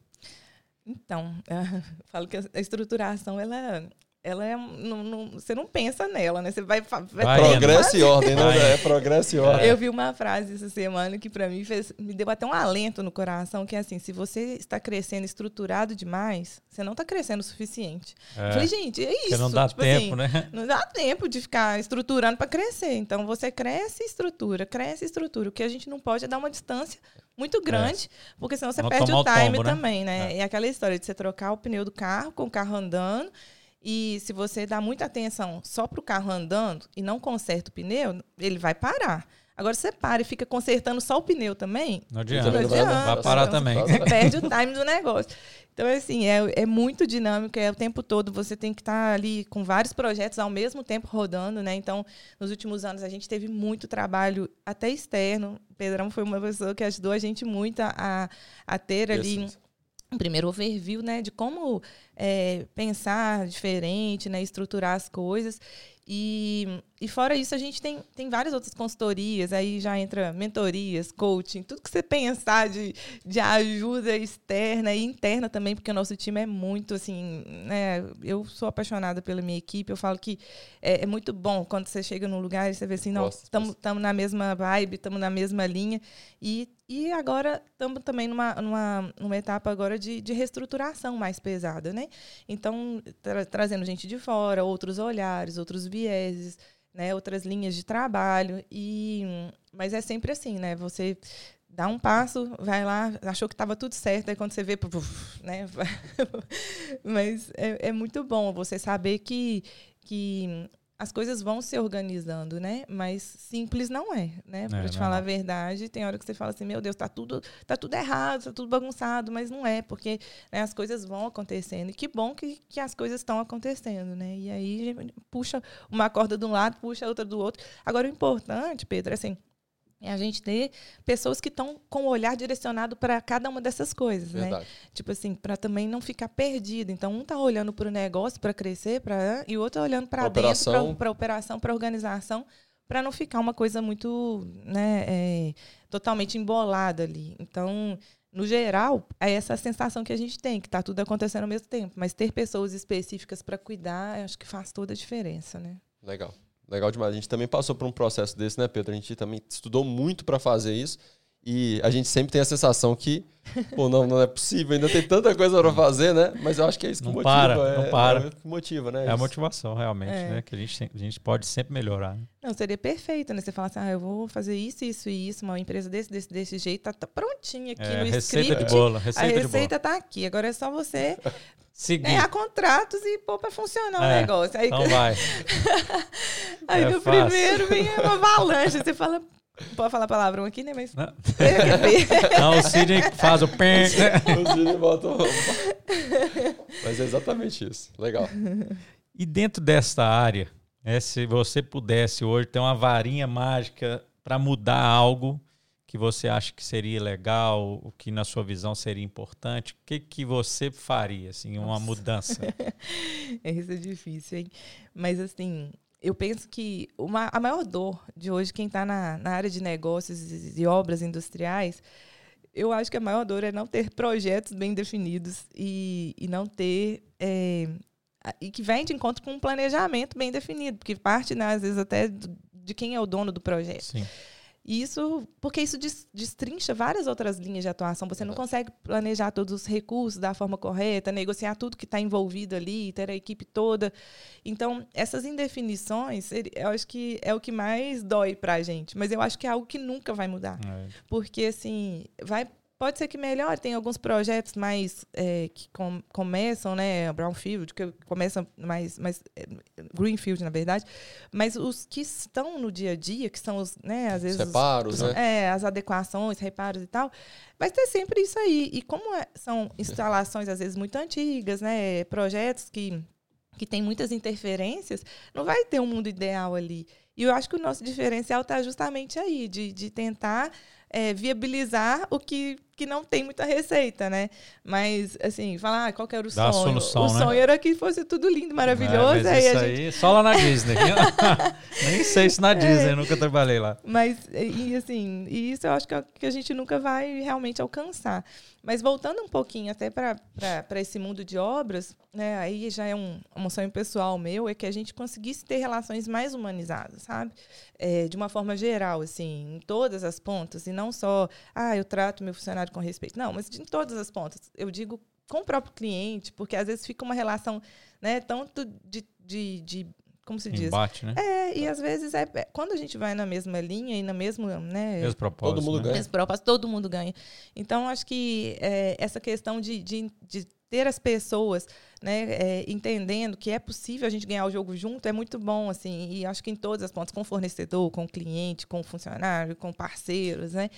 Então, eu falo que a estruturação ela ela é. Não, não, você não pensa nela, né? Você vai. vai, vai progresso e ordem, né? É progresso e ordem. Eu vi uma frase essa semana que para mim fez, me deu até um alento no coração, que é assim: se você está crescendo estruturado demais, você não está crescendo o suficiente. É. Eu falei, gente, é isso. não dá tipo tempo, assim, né? Não dá tempo de ficar estruturando para crescer. Então você cresce e estrutura, cresce e estrutura. O que a gente não pode é dar uma distância muito é. grande, é. porque senão você não perde o time tombo, né? também, né? É. é aquela história de você trocar o pneu do carro com o carro andando e se você dá muita atenção só para o carro andando e não conserta o pneu, ele vai parar. Agora, você para e fica consertando só o pneu também. Não adianta. Não adianta. Vai parar também. Você perde o time do negócio. Então, assim, é, é muito dinâmico, é o tempo todo. Você tem que estar tá ali com vários projetos ao mesmo tempo rodando, né? Então, nos últimos anos, a gente teve muito trabalho até externo. O Pedrão foi uma pessoa que ajudou a gente muito a, a ter ali um primeiro overview, né? De como é, pensar diferente, né? Estruturar as coisas. E, e fora isso, a gente tem, tem várias outras consultorias, aí já entra mentorias, coaching, tudo que você pensar de, de ajuda externa e interna também, porque o nosso time é muito assim, né? Eu sou apaixonada pela minha equipe, eu falo que é, é muito bom quando você chega num lugar e você vê assim, não, estamos na mesma vibe, estamos na mesma linha. E, e agora estamos também numa, numa, numa etapa agora de, de reestruturação mais pesada, né? Então, tra trazendo gente de fora, outros olhares, outros vieses, né, outras linhas de trabalho e mas é sempre assim, né? Você dá um passo, vai lá, achou que estava tudo certo, aí quando você vê, né? mas é, é muito bom você saber que que as coisas vão se organizando, né? Mas simples não é, né? Para é, te falar a verdade, tem hora que você fala assim, meu Deus, tá tudo, tá tudo errado, tá tudo bagunçado, mas não é, porque né, as coisas vão acontecendo. E que bom que, que as coisas estão acontecendo, né? E aí puxa uma corda de um lado, puxa a outra do outro. Agora, o importante, Pedro, é assim, é a gente ter pessoas que estão com o olhar direcionado para cada uma dessas coisas, né? Verdade. né? Tipo assim, para também não ficar perdido. Então, um está olhando para o negócio para crescer, para e o outro tá olhando para dentro, para a operação, para a organização, para não ficar uma coisa muito, né, é, totalmente embolada ali. Então, no geral, é essa sensação que a gente tem, que está tudo acontecendo ao mesmo tempo. Mas ter pessoas específicas para cuidar, acho que faz toda a diferença, né? Legal. Legal demais. A gente também passou por um processo desse, né, Pedro? A gente também estudou muito para fazer isso. E a gente sempre tem a sensação que, pô, não, não é possível, ainda tem tanta coisa para fazer, né? Mas eu acho que é isso que não motiva. Para, é, não para. É, motiva, né? É a motivação, realmente, é. né? Que a gente, a gente pode sempre melhorar. Né? Não, seria perfeito, né? Você falar assim, ah, eu vou fazer isso, isso e isso, uma empresa desse, desse, desse jeito, tá, tá prontinha aqui é, no receita script. De bolo, receita a receita de bolo. tá aqui. Agora é só você Seguir. ganhar contratos e pôr para funcionar é, o negócio. Aí, então vai. Aí é no fácil. primeiro vem uma avalanche. Você fala, Pode falar palavrão aqui, né? Mas. Não, Não o Sidney faz o pé. Né? o Sidney bota o. Mas é exatamente isso. Legal. E dentro dessa área, é, se você pudesse hoje ter uma varinha mágica para mudar algo que você acha que seria legal, o que na sua visão seria importante, o que, que você faria, assim, uma Nossa. mudança? Isso é difícil, hein? Mas, assim, eu penso que uma, a maior dor de hoje, quem está na, na área de negócios e obras industriais, eu acho que a maior dor é não ter projetos bem definidos e, e não ter. É, e que vem de encontro com um planejamento bem definido, porque parte, né, às vezes, até de quem é o dono do projeto. Sim. Isso, porque isso destrincha várias outras linhas de atuação. Você não consegue planejar todos os recursos da forma correta, negociar tudo que está envolvido ali, ter a equipe toda. Então, essas indefinições, eu acho que é o que mais dói para a gente. Mas eu acho que é algo que nunca vai mudar. É. Porque, assim, vai Pode ser que melhore, tem alguns projetos mais é, que com, começam, né? Brownfield, que começam mais, mais é, Greenfield, na verdade. Mas os que estão no dia a dia, que são os, né, às vezes. Os reparos, os, né? É, as adequações, reparos e tal. Vai ter sempre isso aí. E como é, são instalações, às vezes, muito antigas, né? Projetos que, que têm muitas interferências, não vai ter um mundo ideal ali. E eu acho que o nosso diferencial está justamente aí, de, de tentar é, viabilizar o que, que não tem muita receita, né? Mas, assim, falar ah, qual que era o Dá sonho. solução, o né? sonho era que fosse tudo lindo, maravilhoso. É, aí isso a gente... aí, só lá na Disney. Nem sei se na Disney, nunca trabalhei lá. Mas, e assim, e isso eu acho que, é que a gente nunca vai realmente alcançar. Mas voltando um pouquinho até para esse mundo de obras, né, aí já é um, um sonho pessoal meu, é que a gente conseguisse ter relações mais humanizadas, sabe? É, de uma forma geral, assim, em todas as pontas, e não só, ah, eu trato meu funcionário com respeito. Não, mas em todas as pontas. Eu digo com o próprio cliente, porque às vezes fica uma relação, né, tanto de, de, de como se diz? Embate, né? É, e às vezes é, é quando a gente vai na mesma linha e na mesma, né? Mesmo propósito. Todo mundo né? ganha. Mesmo propósito, todo mundo ganha. Então, acho que é, essa questão de, de, de, ter as pessoas, né, é, entendendo que é possível a gente ganhar o jogo junto é muito bom, assim. E acho que em todas as pontas, com o fornecedor, com o cliente, com o funcionário, com parceiros, né?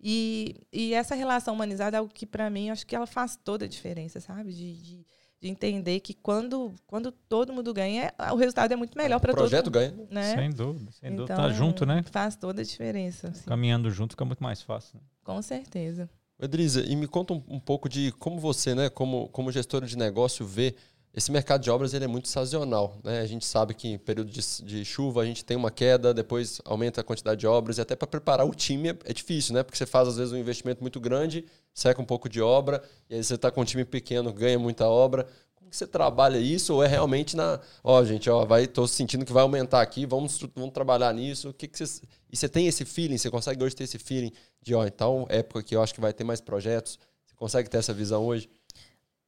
E, e essa relação humanizada é algo que, para mim, acho que ela faz toda a diferença, sabe? de, de de entender que quando, quando todo mundo ganha, o resultado é muito melhor para todo mundo. O projeto ganha. Né? Sem dúvida, sem então, dúvida. Tá junto, né? Faz toda a diferença. Assim. Caminhando junto fica muito mais fácil. Né? Com certeza. Edrisa, e me conta um, um, pouco de como você, né, como, como gestora de negócio, vê esse mercado de obras ele é muito sazonal. Né? A gente sabe que em período de, de, chuva a gente tem uma queda, depois aumenta a quantidade de obras, e até para preparar o time é, é, difícil, né? Porque você faz, às vezes, um investimento muito grande, seca um pouco de obra, e aí você está com um time pequeno, ganha muita obra. Como que você trabalha isso? Ou é realmente na. Ó, gente, ó, vai, tô sentindo que vai aumentar aqui, vamos, vamos trabalhar nisso. O que, que você. E você tem esse feeling, você consegue hoje ter esse feeling de, ó, então, época que eu acho que vai ter mais projetos. Você consegue ter essa visão hoje?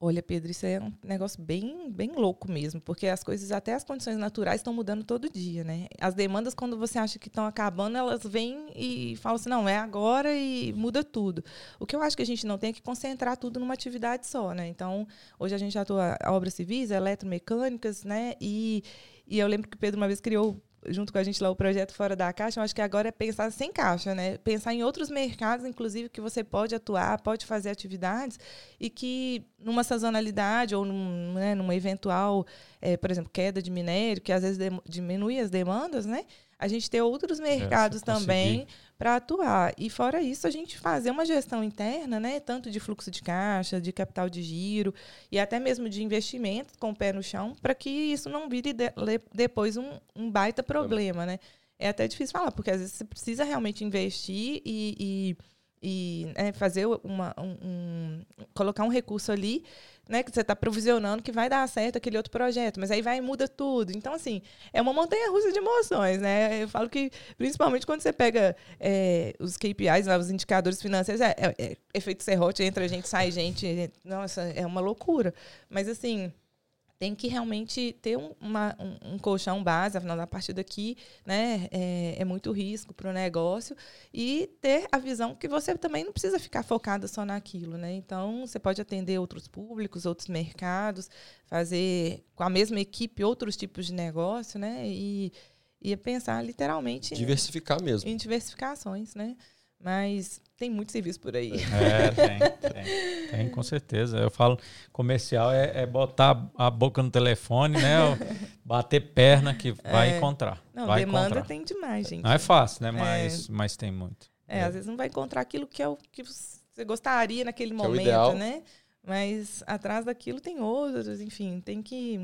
Olha, Pedro, isso é um negócio bem, bem louco mesmo, porque as coisas, até as condições naturais estão mudando todo dia, né? As demandas, quando você acha que estão acabando, elas vêm e falam assim, não, é agora e muda tudo. O que eu acho que a gente não tem é que concentrar tudo numa atividade só, né? Então, hoje a gente atua obras civis, eletromecânicas, né? E, e eu lembro que o Pedro uma vez criou junto com a gente lá o projeto Fora da Caixa, eu acho que agora é pensar sem caixa, né? Pensar em outros mercados, inclusive, que você pode atuar, pode fazer atividades e que numa sazonalidade ou num, né, numa eventual, é, por exemplo, queda de minério, que às vezes diminui as demandas, né? A gente ter outros mercados é, também para atuar. E fora isso, a gente fazer uma gestão interna, né, tanto de fluxo de caixa, de capital de giro e até mesmo de investimentos com o pé no chão, para que isso não vire de, depois um, um, baita problema, né? É até difícil falar, porque às vezes você precisa realmente investir e, e e é, fazer uma um, um, colocar um recurso ali né que você está provisionando que vai dar certo aquele outro projeto mas aí vai e muda tudo. Então assim é uma montanha russa de emoções né? Eu falo que principalmente quando você pega é, os KPIs lá, os indicadores financeiros é, é, é efeito serrote entra gente sai gente nossa é uma loucura. Mas assim tem que realmente ter um, uma, um, um, colchão base, afinal, a partir daqui né, é, é muito risco para o negócio, e ter a visão que você também não precisa ficar focada só naquilo. Né? Então, você pode atender outros públicos, outros mercados, fazer com a mesma equipe outros tipos de negócio, né? E, e pensar literalmente. Diversificar mesmo. Em diversificações, né? Mas tem muito serviço por aí. É, tem, tem, tem, com certeza. Eu falo, comercial é, é, botar a boca no telefone, né? Bater perna que vai é. encontrar. Não, vai demanda encontrar. tem demais, gente. Não é fácil, né? Mas, é. mas tem muito. É, é, às vezes não vai encontrar aquilo que é o que você gostaria naquele que momento, é né? Mas atrás daquilo tem outros, enfim, tem que.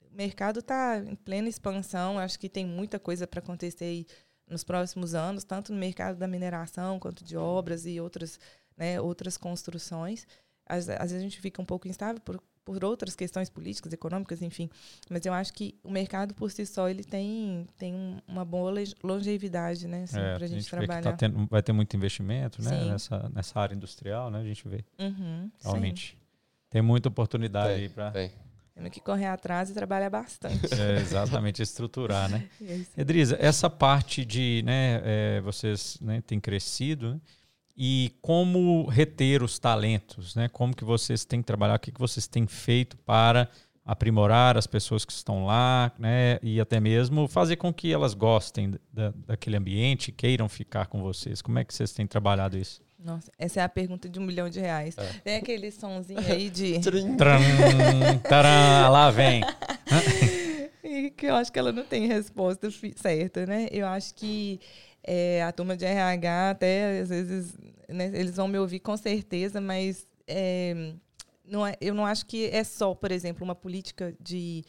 O mercado está em plena expansão, acho que tem muita coisa para acontecer aí nos próximos anos, tanto no mercado da mineração quanto de obras e outras, né, outras construções. Às, às vezes a gente fica um pouco instável por, por outras questões políticas, econômicas, enfim. Mas eu acho que o mercado por si só ele tem, tem uma boa longevidade, né, assim, é, para a gente, gente trabalhar. Tá tendo, vai ter muito investimento, né, nessa, nessa área industrial, né, a gente vê. Uhum, realmente. Sim. Tem muita oportunidade tem, aí para temos que correr atrás e trabalhar bastante. É, exatamente, estruturar, né? Edrisa, essa parte de, né, é, vocês né, têm crescido, né? e como reter os talentos, né? Como que vocês têm que trabalhar, o que, que vocês têm feito para aprimorar as pessoas que estão lá, né? E até mesmo fazer com que elas gostem da, daquele ambiente, queiram ficar com vocês. Como é que vocês têm trabalhado isso? Nossa, essa é a pergunta de um milhão de reais. É. Tem aquele sonzinho aí de. Tram, taram, lá vem. e, que eu acho que ela não tem resposta certa, né? Eu acho que é, a turma de RH até às vezes né, eles vão me ouvir com certeza, mas é, não é, eu não acho que é só, por exemplo, uma política de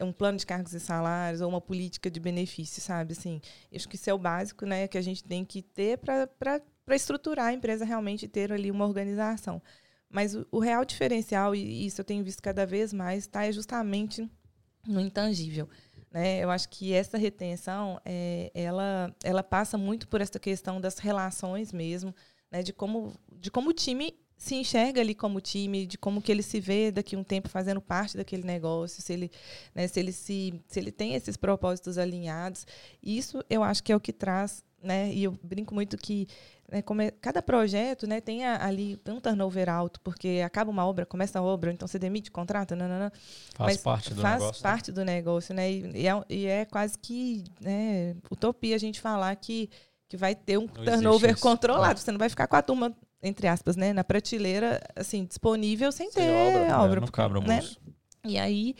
um plano de cargos e salários ou uma política de benefícios, sabe? Assim, acho que isso é o básico, né, que a gente tem que ter para estruturar a empresa realmente ter ali uma organização. Mas o, o real diferencial, e isso eu tenho visto cada vez mais, está é justamente no intangível. Né? Eu acho que essa retenção, é, ela, ela passa muito por essa questão das relações mesmo, né? de, como, de como o time se enxerga ali como time, de como que ele se vê daqui a um tempo fazendo parte daquele negócio, se ele, né, se ele se, se ele tem esses propósitos alinhados. Isso eu acho que é o que traz, né? E eu brinco muito que né, é, cada projeto, né, tem a, ali um turnover alto, porque acaba uma obra, começa a obra, então você demite, contrata, não, não, não. Faz parte do faz negócio. Faz né? parte né? do negócio, né? E, e, é, e é quase que né, utopia a gente falar que que vai ter um não turnover controlado. Você não vai ficar com a turma entre aspas, né, na prateleira, assim, disponível sem, sem ter obra. obra é, não cabe no né? E aí,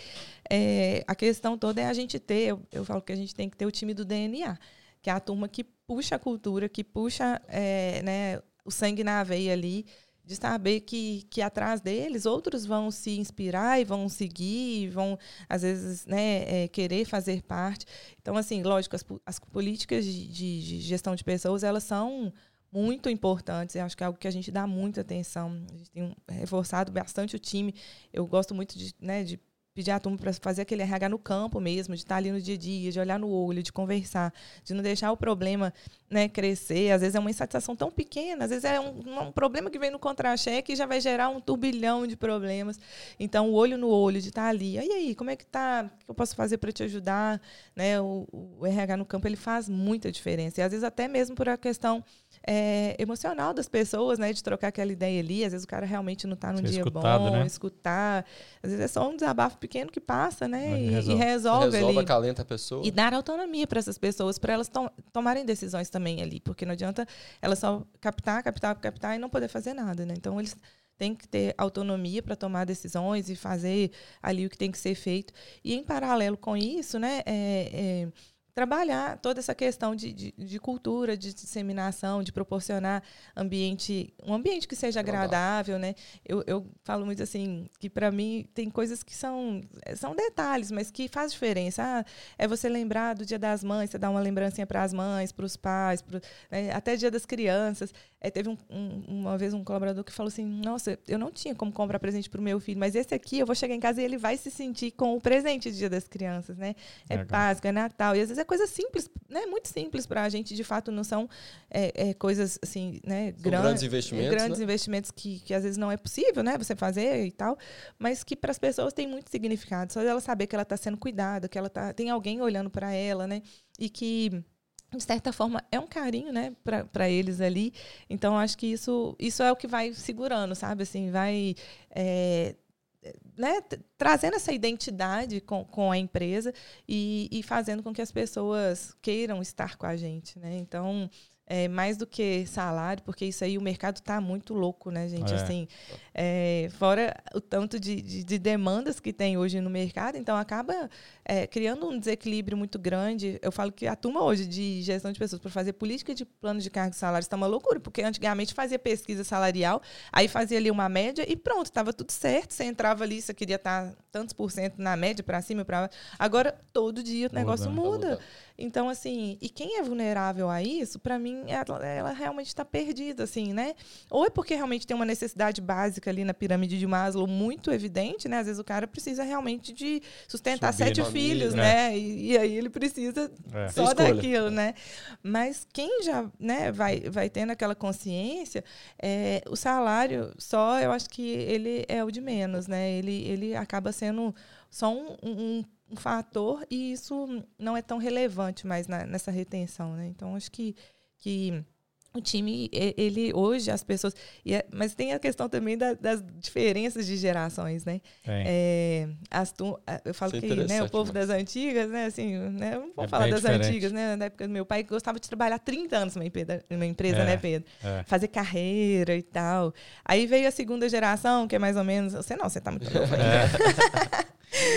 é, a questão toda é a gente ter, eu, eu, falo que a gente tem que ter o time do DNA, que é a turma que puxa a cultura, que puxa é, né, o sangue na veia ali, de saber que, que atrás deles outros vão se inspirar e vão seguir, vão, às vezes, né, é, querer fazer parte. Então, assim, lógico, as, as políticas de, de, de gestão de pessoas, elas são muito importantes. Eu acho que é algo que a gente dá muita atenção. A gente tem reforçado bastante o time. Eu gosto muito de, né, de pedir a turma para fazer aquele RH no campo mesmo, de estar ali no dia a dia, de olhar no olho, de conversar, de não deixar o problema né, crescer. Às vezes é uma insatisfação tão pequena, às vezes é um, um problema que vem no contra-cheque e já vai gerar um turbilhão de problemas. Então, o olho no olho, de estar ali. E aí, como é que tá? O que eu posso fazer para te ajudar? Né, o, o RH no campo ele faz muita diferença. E às vezes até mesmo por a questão é, emocional das pessoas, né? De trocar aquela ideia ali. Às vezes o cara realmente não está num Ser dia bom, né? escutar. Às vezes é só um desabafo pequeno que passa, né? E resolve, e resolve, resolve ali. acalenta a pessoa. E dar autonomia para essas pessoas, para elas tom tomarem decisões também ali. Porque não adianta elas só captar, captar, captar e não poder fazer nada, né? Então eles têm que ter autonomia para tomar decisões e fazer ali o que tem que ser feito. E em paralelo com isso, né? É, é, trabalhar toda essa questão de, de, de, cultura, de disseminação, de proporcionar ambiente, um ambiente que seja agradável, né? Eu, eu falo muito assim que para mim tem coisas que são são detalhes, mas que faz diferença. Ah, é você lembrar do Dia das Mães, você dá uma lembrancinha para as mães, para os pais, pro, né? até Dia das Crianças. É, teve um, um, uma vez um colaborador que falou assim: Nossa, eu não tinha como comprar presente para o meu filho, mas esse aqui eu vou chegar em casa e ele vai se sentir com o presente do Dia das Crianças, né? É Legal. Páscoa, é Natal e às vezes é coisa simples, né? Muito simples para a gente, de fato, não são é, é, coisas assim, né? São grandes investimentos. Grandes né? investimentos que, que às vezes não é possível, né? Você fazer e tal, mas que para as pessoas tem muito significado. Só ela saber que ela está sendo cuidada, que ela tá, tem alguém olhando para ela, né? E que de certa forma é um carinho né para eles ali então acho que isso isso é o que vai segurando sabe assim vai é, né, trazendo essa identidade com, com a empresa e, e fazendo com que as pessoas queiram estar com a gente. Né? Então, é, mais do que salário, porque isso aí o mercado está muito louco, né, gente? É. Assim, é, fora o tanto de, de, de, demandas que tem hoje no mercado, então acaba é, criando um desequilíbrio muito grande. Eu falo que a turma hoje de gestão de pessoas para fazer política de plano de cargos e salários está uma loucura, porque antigamente fazia pesquisa salarial, aí fazia ali uma média e pronto, estava tudo certo. Você entrava ali, você queria estar tá tantos por cento na média, para cima, para Agora, todo dia o negócio muda. muda. Então, assim, e quem é vulnerável a isso, para mim, ela, ela realmente está perdida, assim, né? Ou é porque realmente tem uma necessidade básica ali na pirâmide de Maslow muito evidente, né? Às vezes o cara precisa realmente de sustentar Subir sete filhos, né? né? E, e, aí ele precisa é. só daquilo, né? Mas quem já né, vai, vai tendo aquela consciência, é, o salário só, eu acho que ele é o de menos, né? Ele, ele acaba sendo só um, um um fator e isso não é tão relevante mais na, nessa retenção, né? Então acho que, que o time, ele hoje, as pessoas. É, mas tem a questão também da, das diferenças de gerações, né? É, as, eu falo Isso é que né, o povo das antigas, né? Assim, né, não vou é falar das diferente. antigas, né? Na época do meu pai gostava de trabalhar 30 anos numa empresa, numa empresa é, né, Pedro? É. Fazer carreira e tal. Aí veio a segunda geração, que é mais ou menos. Você não, você tá muito novo ainda.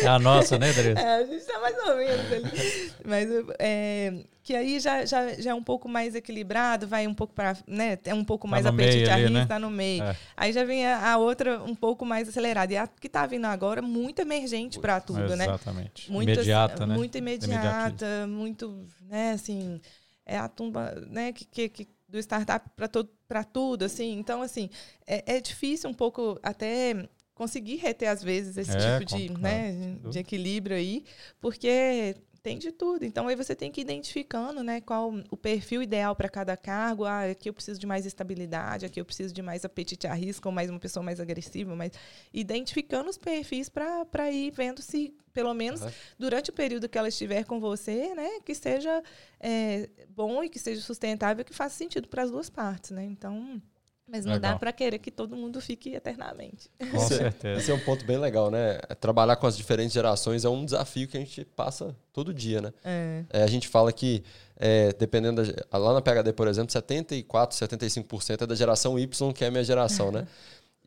É a nossa, né, André? É, a gente está mais ou menos ali. Mas é, que aí já, já, já é um pouco mais equilibrado, vai um pouco para, né, é um pouco tá mais apetite a risco, né? tá no meio. É. Aí já vem a, a, outra um pouco mais acelerada. E a que está vindo agora, muito emergente para tudo, Exatamente. né? Exatamente. Muito, imediata, né? Muito imediata, muito, né, assim, é a tumba, né, que, que, que do startup para todo para tudo assim então assim é, é, difícil um pouco até conseguir reter às vezes esse é, tipo de, né, de equilíbrio aí porque tem de tudo. Então aí você tem que ir identificando, né, qual o perfil ideal para cada cargo. Ah, aqui eu preciso de mais estabilidade, aqui eu preciso de mais apetite a risco, ou mais uma pessoa mais agressiva, mas identificando os perfis para ir vendo se pelo menos uhum. durante o período que ela estiver com você, né, que seja é, bom e que seja sustentável, que faça sentido para as duas partes, né? Então, mas não legal. dá para querer que todo mundo fique eternamente. Com certeza. Esse é um ponto bem legal, né? Trabalhar com as diferentes gerações é um desafio que a gente passa todo dia, né? É. É, a gente fala que, é, dependendo da, Lá na PHD, por exemplo, 74%, 75% é da geração Y, que é a minha geração, né?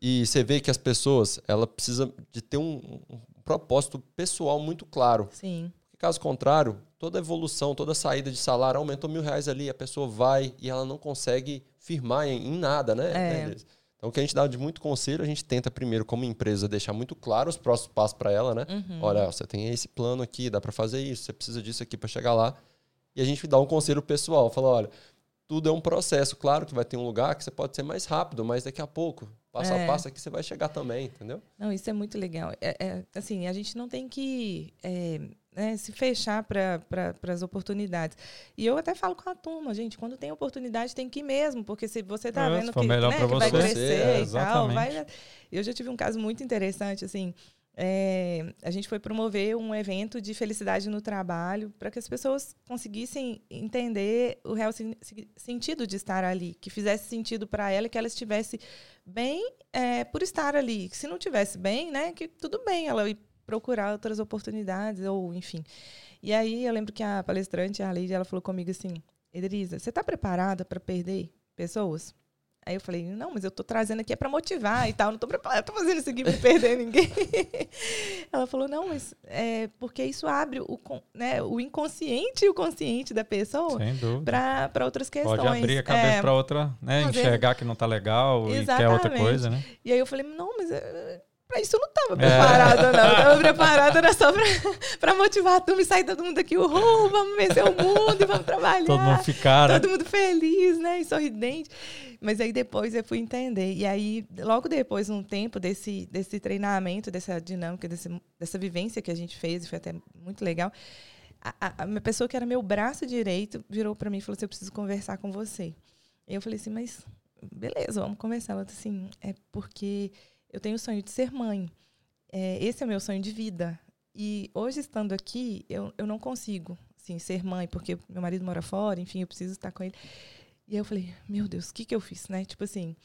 E você vê que as pessoas, ela precisa de ter um, um propósito pessoal muito claro. Sim. Caso contrário, toda evolução, toda saída de salário aumentou mil reais ali, a pessoa vai e ela não consegue firmar em, nada, né? É. né então, o que a gente dá de muito conselho, a gente tenta primeiro, como empresa, deixar muito claro os próximos passos para ela, né? Uhum. Olha, você tem esse plano aqui, dá para fazer isso, você precisa disso aqui para chegar lá. E a gente dá um conselho pessoal, fala, olha, tudo é um processo. Claro que vai ter um lugar que você pode ser mais rápido, mas daqui a pouco, passo é. a passo aqui, você vai chegar também, entendeu? Não, isso é muito legal. É, é assim, a gente não tem que é, né, se fechar para pra, as oportunidades. E eu até falo com a turma, gente, quando tem oportunidade tem que ir mesmo, porque se você está é, vendo que, né, que vai crescer é, e tal, vai... Eu já tive um caso muito interessante, assim, é, a gente foi promover um evento de felicidade no trabalho para que as pessoas conseguissem entender o real sentido de estar ali, que fizesse sentido para ela, que ela estivesse bem é, por estar ali. Se não tivesse bem, né, que tudo bem, ela procurar outras oportunidades, ou enfim. E aí eu lembro que a palestrante, a Leide, ela falou comigo assim, Edrisa, você está preparada para perder pessoas? Aí eu falei, não, mas eu tô trazendo aqui é para motivar e tal, não tô preparada, tô fazendo isso aqui para perder ninguém. Ela falou, não, mas é porque isso abre o, né, o inconsciente e o consciente da pessoa para outras questões. Pode abrir a cabeça é, para outra, né, enxergar que não tá legal Exatamente. e quer outra coisa, né? E aí eu falei, não, mas é, Pra isso eu não estava preparada, é. não. Eu tava preparada, era só para motivar a turma e sair todo mundo aqui, uhul, vamos vencer o mundo e vamos trabalhar. Todo mundo ficar, né? Todo mundo feliz, né? E sorridente. Mas aí depois eu fui entender. E aí, logo depois, um tempo desse, desse treinamento, dessa dinâmica, desse, dessa vivência que a gente fez, e foi até muito legal, a, a, a pessoa que era meu braço direito virou para mim e falou assim: Eu preciso conversar com você. E eu falei assim: Mas beleza, vamos conversar. Ela disse assim: É porque eu tenho o sonho de ser mãe. É, esse é o meu sonho de vida. E hoje, estando aqui, eu, eu não consigo assim, ser mãe, porque meu marido mora fora, enfim, eu preciso estar com ele. E aí eu falei, meu Deus, o que, que eu fiz, né? Tipo assim,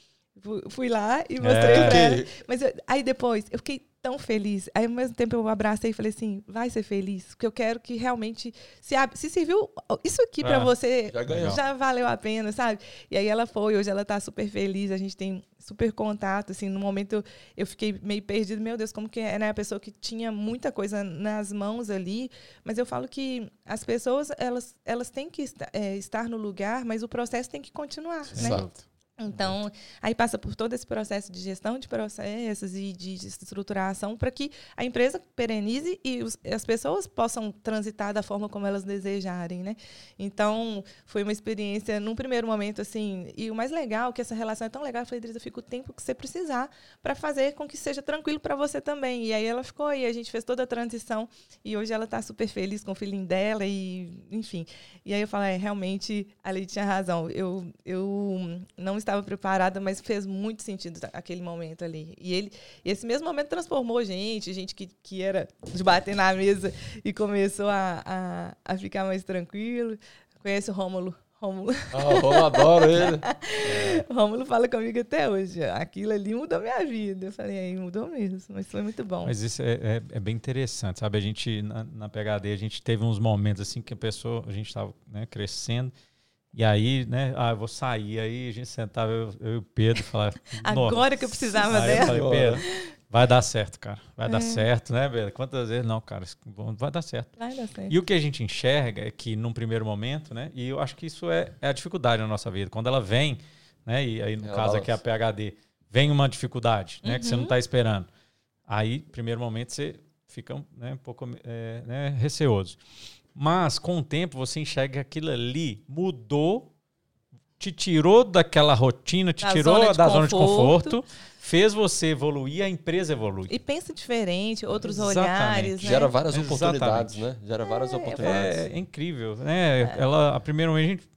fui lá e mostrei é. pra ela. Mas eu, aí depois, eu fiquei tão feliz. Aí, ao mesmo tempo, eu abracei e falei assim: vai ser feliz, porque eu quero que realmente se, se serviu isso aqui para é, você, já, já, valeu a pena, sabe? E aí ela foi, hoje ela tá super feliz, a gente tem super contato, assim, no momento eu fiquei meio perdido, meu Deus, como que é, né, a pessoa que tinha muita coisa nas mãos ali, mas eu falo que as pessoas, elas, elas têm que estar, é, estar no lugar, mas o processo tem que continuar, né? Exato. Então, aí passa por todo esse processo de gestão de processos e de, estruturação para que a empresa perenize e os, as pessoas possam transitar da forma como elas desejarem, né? Então, foi uma experiência, num primeiro momento, assim, e o mais legal, que essa relação é tão legal, eu falei, Idrissa, fica o tempo que você precisar para fazer com que seja tranquilo para você também. E aí ela ficou e a gente fez toda a transição e hoje ela está super feliz com o filhinho dela e, enfim. E aí eu falo, é, realmente, a Lei tinha razão. Eu, eu não estava preparada, mas fez muito sentido aquele momento ali. E ele, esse mesmo momento transformou gente, gente que, que era de bater na mesa e começou a, a, a ficar mais tranquilo. Conhece o Rômulo? Rômulo. Ah, o Rômulo adoro ele. É. Rômulo fala comigo até hoje. Aquilo ali mudou minha vida. Eu falei, aí mudou mesmo, mas foi muito bom. Mas isso é, é, é bem interessante, sabe? A gente, na, na PHD, a gente teve uns momentos assim que a pessoa, a gente estava né, crescendo e aí, né, ah, eu vou sair. Aí a gente sentava, eu, eu e o Pedro, falava. Agora que eu precisava dela. Eu falei, Pedro, Vai dar certo, cara. Vai é. dar certo, né, Bela? Quantas vezes não, cara? Vai dar certo. Vai dar certo. E o que a gente enxerga é que num primeiro momento, né? E eu acho que isso é, é a dificuldade na nossa vida. Quando ela vem, né? E aí, no ela caso aqui, a PHD, vem uma dificuldade, né? Uhum. Que você não está esperando. Aí, primeiro momento, você fica né, um pouco é, né, receoso. Mas, com o tempo, você enxerga que aquilo ali mudou te tirou daquela rotina, te da tirou zona da zona de conforto, fez você evoluir, a empresa evolui. E pensa diferente, outros Exatamente. olhares. Né? Gera várias oportunidades, né? Gera várias é, oportunidades. É, é incrível, né? É. Ela, a primeira vez a gente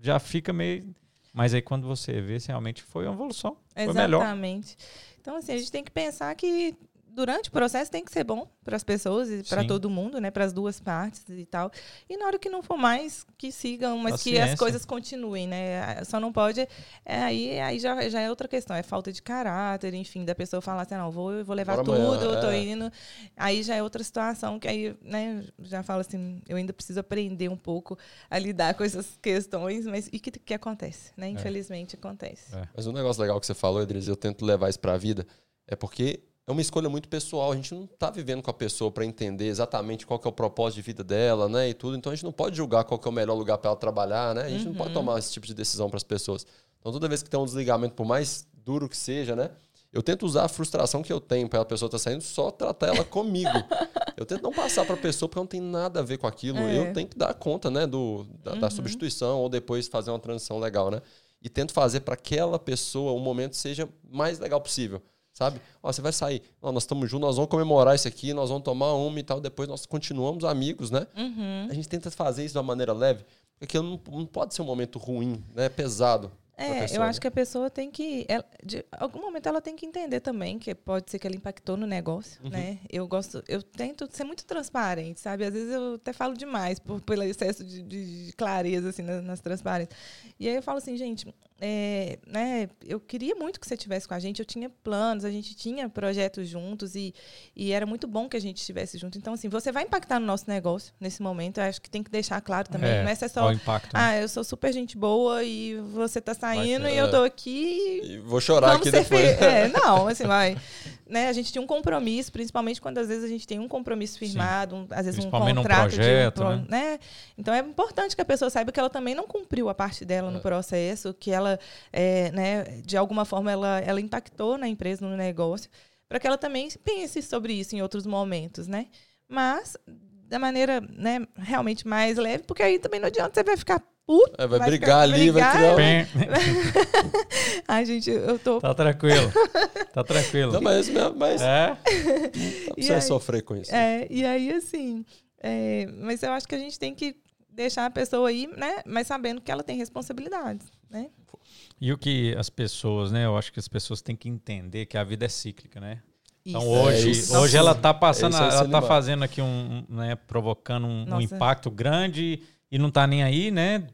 já fica meio. Mas aí quando você vê, realmente foi uma evolução. Foi Exatamente. Então, assim, a gente tem que pensar que durante o processo tem que ser bom para as pessoas e para todo mundo, né? Para as duas partes e tal. E na hora que não for mais, que sigam, mas Paciência. que as coisas continuem, né? Só não pode. É, aí aí já, já é outra questão, é falta de caráter, enfim, da pessoa falar assim, não, vou, vou levar Bora tudo, amanhã, eu tô é. indo. Aí já é outra situação que aí, né, já falo assim, eu ainda preciso aprender um pouco a lidar com essas questões, mas e que, que acontece, né? É. Infelizmente é. acontece. Mas um negócio legal que você falou, Edris, eu tento levar isso para a vida, é porque é uma escolha muito pessoal. A gente não está vivendo com a pessoa para entender exatamente qual é o propósito de vida dela, né? E tudo. Então a gente não pode julgar qual é o melhor lugar para ela trabalhar, né? A gente uhum. não pode uhum. tomar esse tipo de decisão para as pessoas. Então toda vez que tem um desligamento, por mais duro que seja, né? Eu tento usar a frustração que eu tenho para a pessoa estar tá saindo, só tratar ela comigo. eu tento não passar para a pessoa porque não tem nada a ver com aquilo. É. Eu tenho que dar conta, né, do, da, uhum. da substituição ou depois fazer uma transição legal, né? E tento fazer para aquela pessoa o momento seja mais legal possível sabe? Ó, você vai sair, Ó, nós estamos juntos, nós vamos comemorar isso aqui, nós vamos tomar uma e tal, depois nós continuamos amigos, né? Uhum. A gente tenta fazer isso de uma maneira leve, porque não, não pode ser um momento ruim, né? Pesado. É, pessoa, eu acho né? que a pessoa tem que. Ela, de algum momento ela tem que entender também que pode ser que ela impactou no negócio, uhum. né? Eu gosto, eu tento ser muito transparente, sabe? Às vezes eu até falo demais por, pelo excesso de, de clareza assim, nas, nas transparências. E aí eu falo assim, gente, é, né, eu queria muito que você estivesse com a gente, eu tinha planos, a gente tinha projetos juntos e, e era muito bom que a gente estivesse junto. Então, assim, você vai impactar no nosso negócio nesse momento, eu acho que tem que deixar claro também. É, não é só, impacto, né? ah, eu sou super gente boa e você está saindo e eu tô aqui. E vou chorar aqui depois. É, não, assim, vai. né, a gente tinha um compromisso, principalmente quando às vezes a gente tem um compromisso firmado, um, às vezes um contrato projeto, de um, né? né? Então é importante que a pessoa saiba que ela também não cumpriu a parte dela no é. processo, que ela, é, né, de alguma forma ela, ela impactou na empresa, no negócio, para que ela também pense sobre isso em outros momentos, né? Mas da maneira, né, realmente mais leve, porque aí também não adianta você vai ficar puto. É, vai, vai, brigar ali, brigar, vai criar. Ai, gente, eu tô. Tá tranquilo. Tá tranquilo. Não, mas, mas... É. Não precisa sofrer com isso. É, e aí, assim. É, mas eu acho que a gente tem que deixar a pessoa aí, né? Mas sabendo que ela tem responsabilidades, né? E o que as pessoas, né? Eu acho que as pessoas têm que entender que a vida é cíclica, né? Então isso. hoje, é hoje ela está passando, é ela está fazendo aqui um, né, provocando um, um, impacto grande e não está nem aí, né?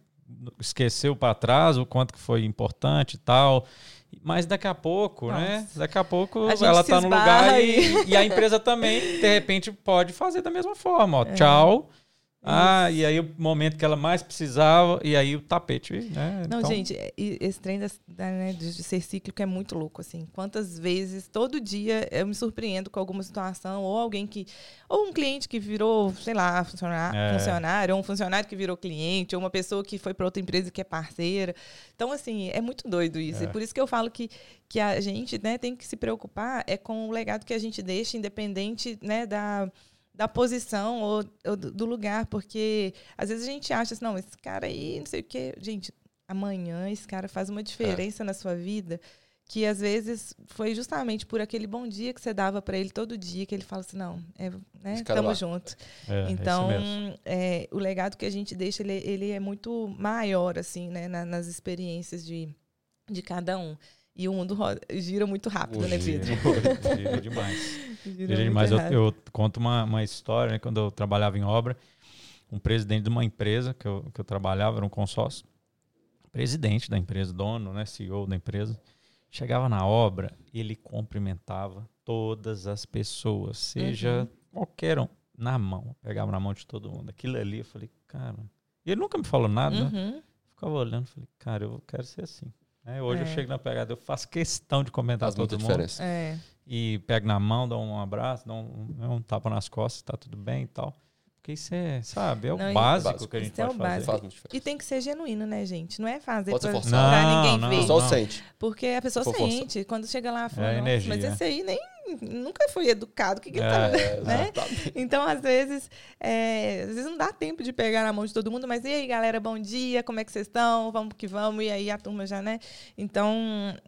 Esqueceu para trás o quanto que foi importante e tal. Mas daqui a pouco, né? Nossa. né? Daqui a pouco a ela está no lugar e, e, a empresa também, de repente, pode fazer da mesma forma. Ó, é. Tchau. Ah, e aí o momento que ela mais precisava, e aí o tapete, né? Não, então... gente, esse trem da, né, de ser cíclico é muito louco, assim. Quantas vezes, todo dia, eu me surpreendo com alguma situação, ou alguém que. Ou um cliente que virou, sei lá, funcionário, é. funcionário ou um funcionário que virou cliente, ou uma pessoa que foi para outra empresa que é parceira. Então, assim, é muito doido isso. É. E por isso que eu falo que, que a gente né, tem que se preocupar é com o legado que a gente deixa, independente né, da da posição ou, ou, do lugar, porque às vezes a gente acha assim, não, esse cara aí, não sei o quê. Gente, amanhã esse cara faz uma diferença é. na sua vida que às vezes foi justamente por aquele bom dia que você dava para ele todo dia que ele fala assim não é né estamos juntos é, é então é, o legado que a gente deixa ele, ele é muito maior assim né na, nas experiências de, de cada um e o mundo roda, gira muito rápido, né, Pedro? Gira, gira demais. gira, gira demais. Eu, eu, conto uma, uma história, né, quando eu trabalhava em obra, um presidente de uma empresa que eu, que eu trabalhava, era um consórcio, presidente da empresa, dono, né, CEO da empresa, chegava na obra, ele cumprimentava todas as pessoas, seja uhum. qualquer um, na mão, pegava na mão de todo mundo. Aquilo ali, eu falei, cara... E ele nunca me falou nada, uhum. ficava olhando, falei, cara, eu quero ser assim. É, hoje é. eu chego na pegada, eu faço questão de comentar Faz todo mundo. Diferença. É. e pega na mão, dá um abraço, dá um, né, um tapa nas costas, tá tudo bem e tal. Porque isso é, sabe, é o Não, básico, Básico. que a gente Isso é pode o fazer. básico. Muita. E tem que ser genuíno, né, gente? Não é fazer Pode ser pra, forçado. pra Não, ninguém não, ver. não. sente. Porque a pessoa sente. Quando chega lá, É fala, a "Nossa, energia. mas esse aí nem nunca foi educado. O que, que É, tá É, né? Então, às vezes, é, às vezes não dá tempo de pegar na mão de todo mundo, mas e aí, galera, bom dia, como é que vocês estão? Vamos que vamos, e aí a turma já, né? Então,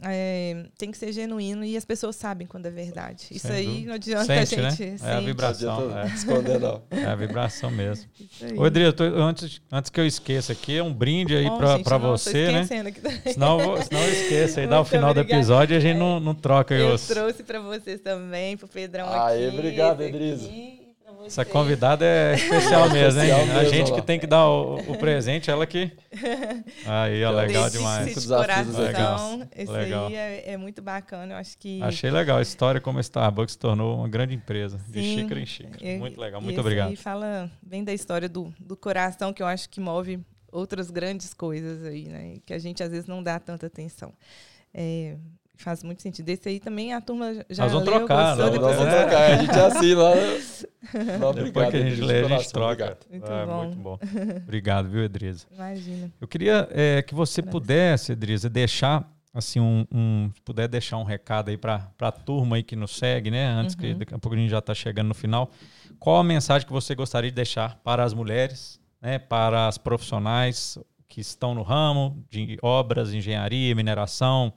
é, tem que ser genuíno e as pessoas sabem quando é verdade. Isso Sem aí dúvida. não adianta Sente, a né? gente. É a sente. Não vibração. adianta É, esconder, não. é a vibração mesmo. Ô, Edri, eu tô- antes, antes que eu esqueça aqui, é um brinde aí não, tô você, né? aqui. Senão, senão eu esqueço aí, dá o final do obrigada. episódio e a gente não, não troca Eu os... trouxe pra vocês também, pro Pedrão Aê, aqui. obrigado, esse aqui, vocês. Essa convidada é especial mesmo, hein? Especial a mesmo, gente ó que tem que dar o, o presente, ela que. Aí, ó, legal demais. de Desafios coração. Legal. Esse Legal. aí é, é muito bacana. Eu acho que. Achei legal a história como a Starbucks se tornou uma grande empresa, de Sim. xícara em xícara. E- Muito legal, e muito esse obrigado. Aí fala bem da história do, do coração, que eu acho que move outras grandes coisas aí, né? e Que a gente às vezes não dá tanta atenção. É, faz muito sentido. Esse aí também a turma já Nós vamos leu, trocar, gostou, não, depois Nós vamos É. trocar, a gente assina lá. Não, Depois obrigado, que a gente lê, a gente troca. Muito É, bom. muito bom. Obrigado, viu, Edriza? Imagina. Eu queria é, que você Prazer. pudesse, Edriza, deixar assim um, um- se puder deixar um recado aí para a turma aí que nos segue, né? Antes que Uhum. daqui a pouco a gente já está chegando no final. Qual a mensagem que você gostaria de deixar para as mulheres, né? Para as profissionais que estão no ramo de obras, engenharia, mineração,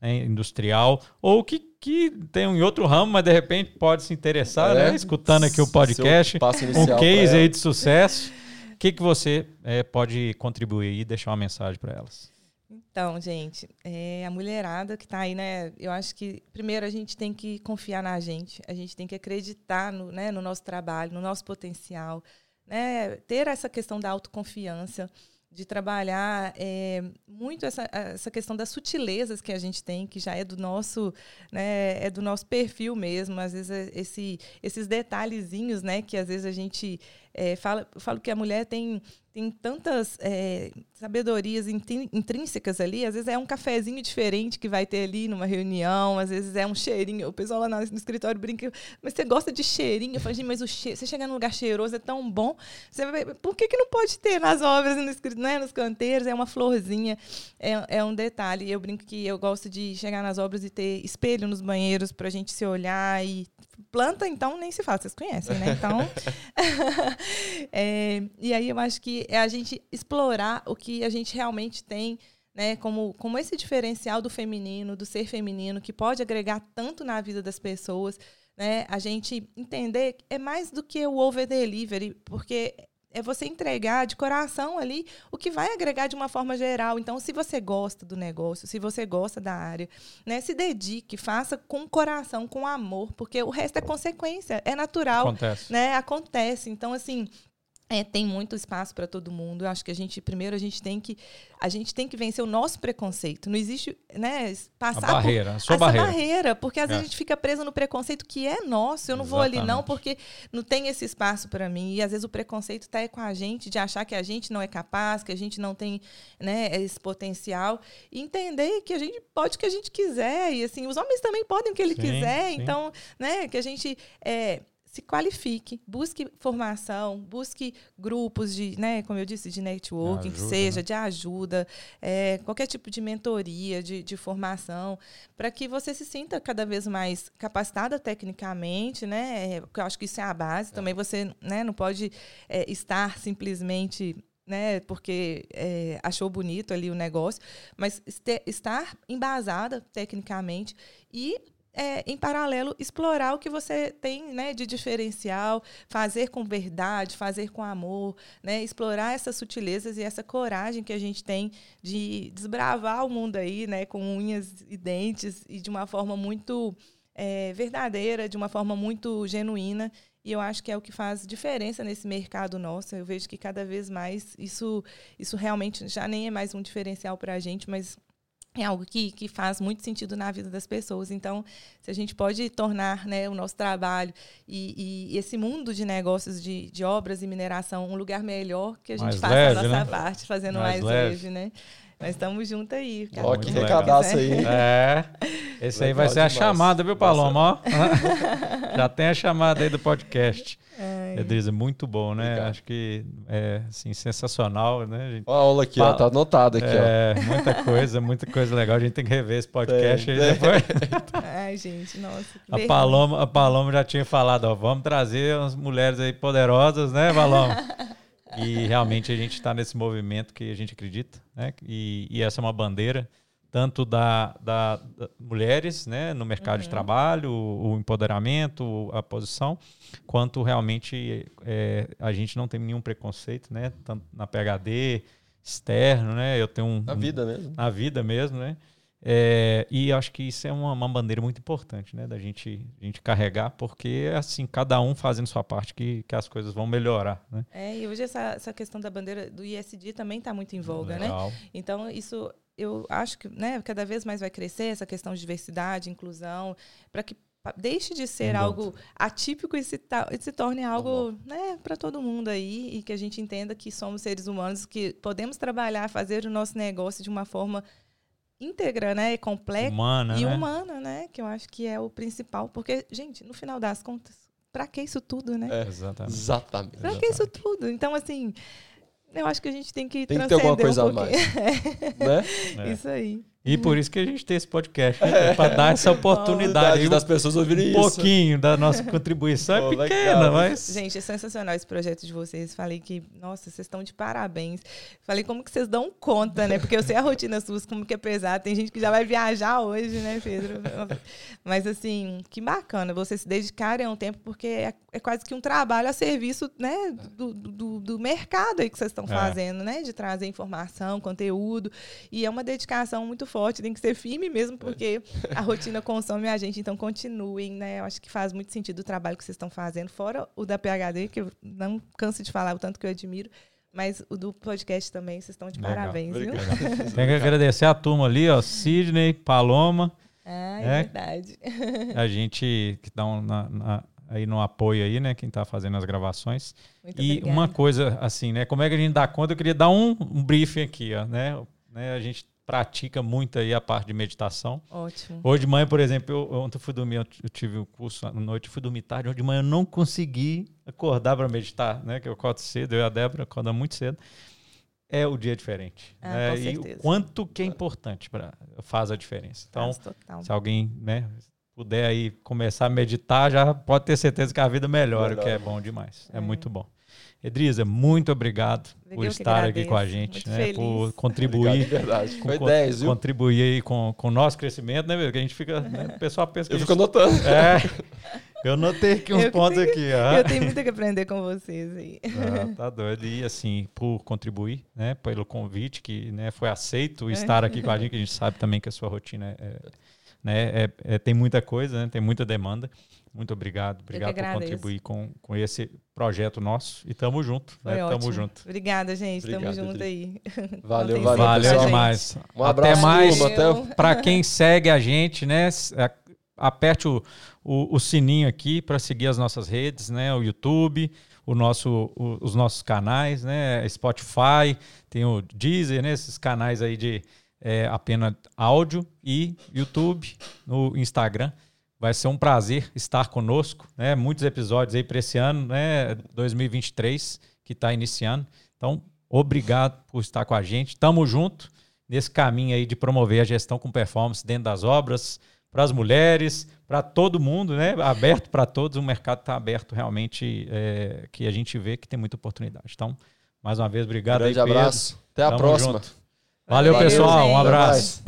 né, industrial, ou que, que tem em outro ramo, mas de repente pode se interessar, É. né? Escutando aqui o podcast, passo um case aí de sucesso. O que, que você é, pode contribuir e deixar uma mensagem para elas? Então, gente, é, a mulherada que está aí, né? Eu acho que primeiro a gente tem que confiar na gente, a gente tem que acreditar no, né, no nosso trabalho, no nosso potencial, né? Ter essa questão da autoconfiança, de trabalhar é, muito essa, essa questão das sutilezas que a gente tem, que já é do nosso, né, é do nosso perfil mesmo. Às vezes é esse, esses detalhezinhos, né, que às vezes a gente é, fala, eu falo que a mulher tem tem tantas é, sabedorias intrínsecas ali. Às vezes é um cafezinho diferente que vai ter ali numa reunião, às vezes é um cheirinho. O pessoal lá no escritório brinca, mas você gosta de cheirinho? Eu falo, mas o che você chegar num lugar cheiroso é tão bom. Você por que, que não pode ter nas obras, no, né, nos canteiros? É uma florzinha, é, é um detalhe. Eu brinco que eu gosto de chegar nas obras e ter espelho nos banheiros para a gente se olhar e planta, então, nem se fala, vocês conhecem, né? Então, é, e aí eu acho que é a gente explorar o que a gente realmente tem, né? Como, como esse diferencial do feminino, do ser feminino, que pode agregar tanto na vida das pessoas, né? A gente entender é mais do que o over delivery, porque é você entregar de coração ali o que vai agregar de uma forma geral. Então, se você gosta do negócio, se você gosta da área, né, se dedique, faça com coração, com amor, porque o resto é consequência, é natural, Acontece. né? Acontece. Então, assim, é, tem muito espaço para todo mundo. Eu acho que a gente primeiro a gente tem que a gente tem que vencer o nosso preconceito. Não existe, né, A passar por barreira, a sua essa barreira. barreira, porque às vezes É. a gente fica preso no preconceito que é nosso. Eu não vou ali não Exatamente. porque não tem esse espaço para mim. E às vezes o preconceito está com a gente de achar que a gente não é capaz, que a gente não tem, né, esse potencial e entender que a gente pode o que a gente quiser e assim, os homens também podem o que ele Sim, quiser. sim. Então, né, que a gente é, se qualifique, busque formação, busque grupos de, né, como eu disse, de networking, que ajuda, seja né? de ajuda, é, qualquer tipo de mentoria, de, de formação, para que você se sinta cada vez mais capacitada tecnicamente, né? é, Porque eu acho que isso é a base. Também você né, não pode é, estar simplesmente né, porque é, achou bonito ali o negócio, mas este- estar embasada tecnicamente e é, em paralelo, explorar o que você tem né, de diferencial, fazer com verdade, fazer com amor, né, explorar essas sutilezas e essa coragem que a gente tem de desbravar o mundo aí, né, com unhas e dentes e de uma forma muito é, verdadeira, de uma forma muito genuína. E eu acho que é o que faz diferença nesse mercado nosso. Eu vejo que cada vez mais isso, isso realmente já nem é mais um diferencial para a gente, mas é algo que, que faz muito sentido na vida das pessoas. Então, se a gente pode tornar né, o nosso trabalho e, e esse mundo de negócios de, de obras e mineração um lugar melhor, que a gente Mais faça leve, a nossa né? parte, fazendo Mais mais, leve. leve. né? Nós estamos juntos aí. cara. Ó, que recadaço aí. É. Esse aí vai ser demais. a chamada, viu, Paloma? Já tem a chamada aí do podcast. Edriza, muito bom, né? Obrigado. Acho que é assim, sensacional, né? Gente... a aula aqui, ó, tá anotada aqui, é, ó. Muita coisa, muita coisa legal. A gente tem que rever esse podcast aí depois. Ai, gente, nossa. A Paloma, a Paloma já tinha falado, ó, vamos trazer umas mulheres aí poderosas, né, Paloma? e realmente a gente está nesse movimento que a gente acredita, né? E, e essa é uma bandeira tanto da, da, da, mulheres né, no mercado uhum. de trabalho, o, o, empoderamento, a posição, quanto realmente é, a gente não tem nenhum preconceito, né? Tanto na PHD, externo, né? Eu tenho um. Na vida mesmo. Na vida mesmo, né? É, e acho que isso é uma, uma, bandeira muito importante, né? Da gente, a gente carregar, porque é assim, cada um fazendo sua parte que, que as coisas vão melhorar, né? É, e hoje essa, essa questão da bandeira do ISD também está muito em voga, né? Legal. né? Então, isso eu acho que né, cada vez mais vai crescer essa questão de diversidade, inclusão, para que deixe de ser algo atípico e se, se torne algo né, para todo mundo aí e que a gente entenda que somos seres humanos que podemos trabalhar, fazer o nosso negócio de uma forma íntegra, né, completa humana, e né? humana, né, que eu acho que é o principal, porque gente, no final das contas, para que isso tudo, né? É, exatamente. Exatamente. Para que isso tudo? Então assim, eu acho que a gente tem que tem que ter alguma coisa um a mais, né? É. Isso aí. E por isso que a gente tem esse podcast, né? para dar essa oportunidade das pessoas ouvirem um isso. Um pouquinho da nossa contribuição Pô, é pequena, legal. mas... Gente, é sensacional esse projeto de vocês. Falei que, nossa, vocês estão de parabéns. Falei como que vocês dão conta, né? Porque eu sei a rotina sua, como que é pesado. Tem gente que já vai viajar hoje, né, Pedro? Mas, assim, que bacana vocês se dedicarem a um tempo, porque é, é quase que um trabalho a serviço, né, do, do, do mercado aí que vocês estão é. fazendo, né? De trazer informação, conteúdo. E é uma dedicação muito forte forte, tem que ser firme mesmo, porque a rotina consome a gente. Então, continuem, né? Eu acho que faz muito sentido o trabalho que vocês estão fazendo, fora o da PHD, que eu não canso de falar o tanto que eu admiro. Mas o do podcast também, vocês estão de Legal. parabéns, viu? Tem que agradecer a turma ali, ó. Sidney, Paloma. Ah, é, é verdade. A gente que dá um, na, na, aí no apoio aí, né? Quem está fazendo as gravações. Muito e obrigada. uma coisa assim, né? Como é que a gente dá conta? Eu queria dar um, um briefing aqui, ó, né? né? A gente pratica muito aí a parte de meditação. Ótimo. Hoje de manhã, por exemplo, eu, ontem eu fui dormir, eu tive o um curso à noite, fui dormir tarde, hoje de manhã eu não consegui acordar para meditar, né? Que eu acordo cedo, eu e a Débora acordamos muito cedo. É o dia diferente. Ah, né? E o quanto que é importante para faz a diferença. Então, se alguém, né, puder aí começar a meditar, já pode ter certeza que a vida melhora, Melhor. o que é bom demais. É, é muito bom. Edrisa, muito obrigado Eu por estar aqui com a gente, né? Por contribuir. Obrigado, verdade. Foi 10, viu? Contribuir aí com, com o nosso crescimento, né? Porque a gente fica. Né? O pessoal pensa que. Eu gente... fico anotando. É. Eu notei aqui uns pontos tenho, aqui. Eu tenho muito que aprender com vocês aí. Ah, tá doido. E assim, por contribuir, né? Pelo convite que né, foi aceito estar aqui com a gente, que a gente sabe também que a sua rotina é, né, é, é, tem muita coisa, né, tem muita demanda. Muito obrigado. Obrigado por contribuir com, com esse projeto nosso. E tamo junto. Né? Tamo junto. Obrigada, gente. Obrigado, tamo junto aí. Valeu, valeu. Valeu demais. Um abraço, até mais. Para quem segue a gente, né? Aperte o, o, o sininho aqui para seguir as nossas redes, né? O YouTube, o nosso, o, os nossos canais, né? Spotify, tem o Deezer, né? Esses canais aí de é, apenas áudio e YouTube, no Instagram. Vai ser um prazer estar conosco, né? Muitos episódios aí para esse ano, né? 2023, que está iniciando. Então, obrigado por estar com a gente. Tamo junto nesse caminho aí de promover a gestão com performance dentro das obras, para as mulheres, para todo mundo, né? Aberto para todos. O mercado está aberto realmente, é, que a gente vê que tem muita oportunidade. Então, mais uma vez, obrigado. Grande aí, abraço. Até a Tamo próxima. Junto. Valeu, Valeu pessoal. Um abraço.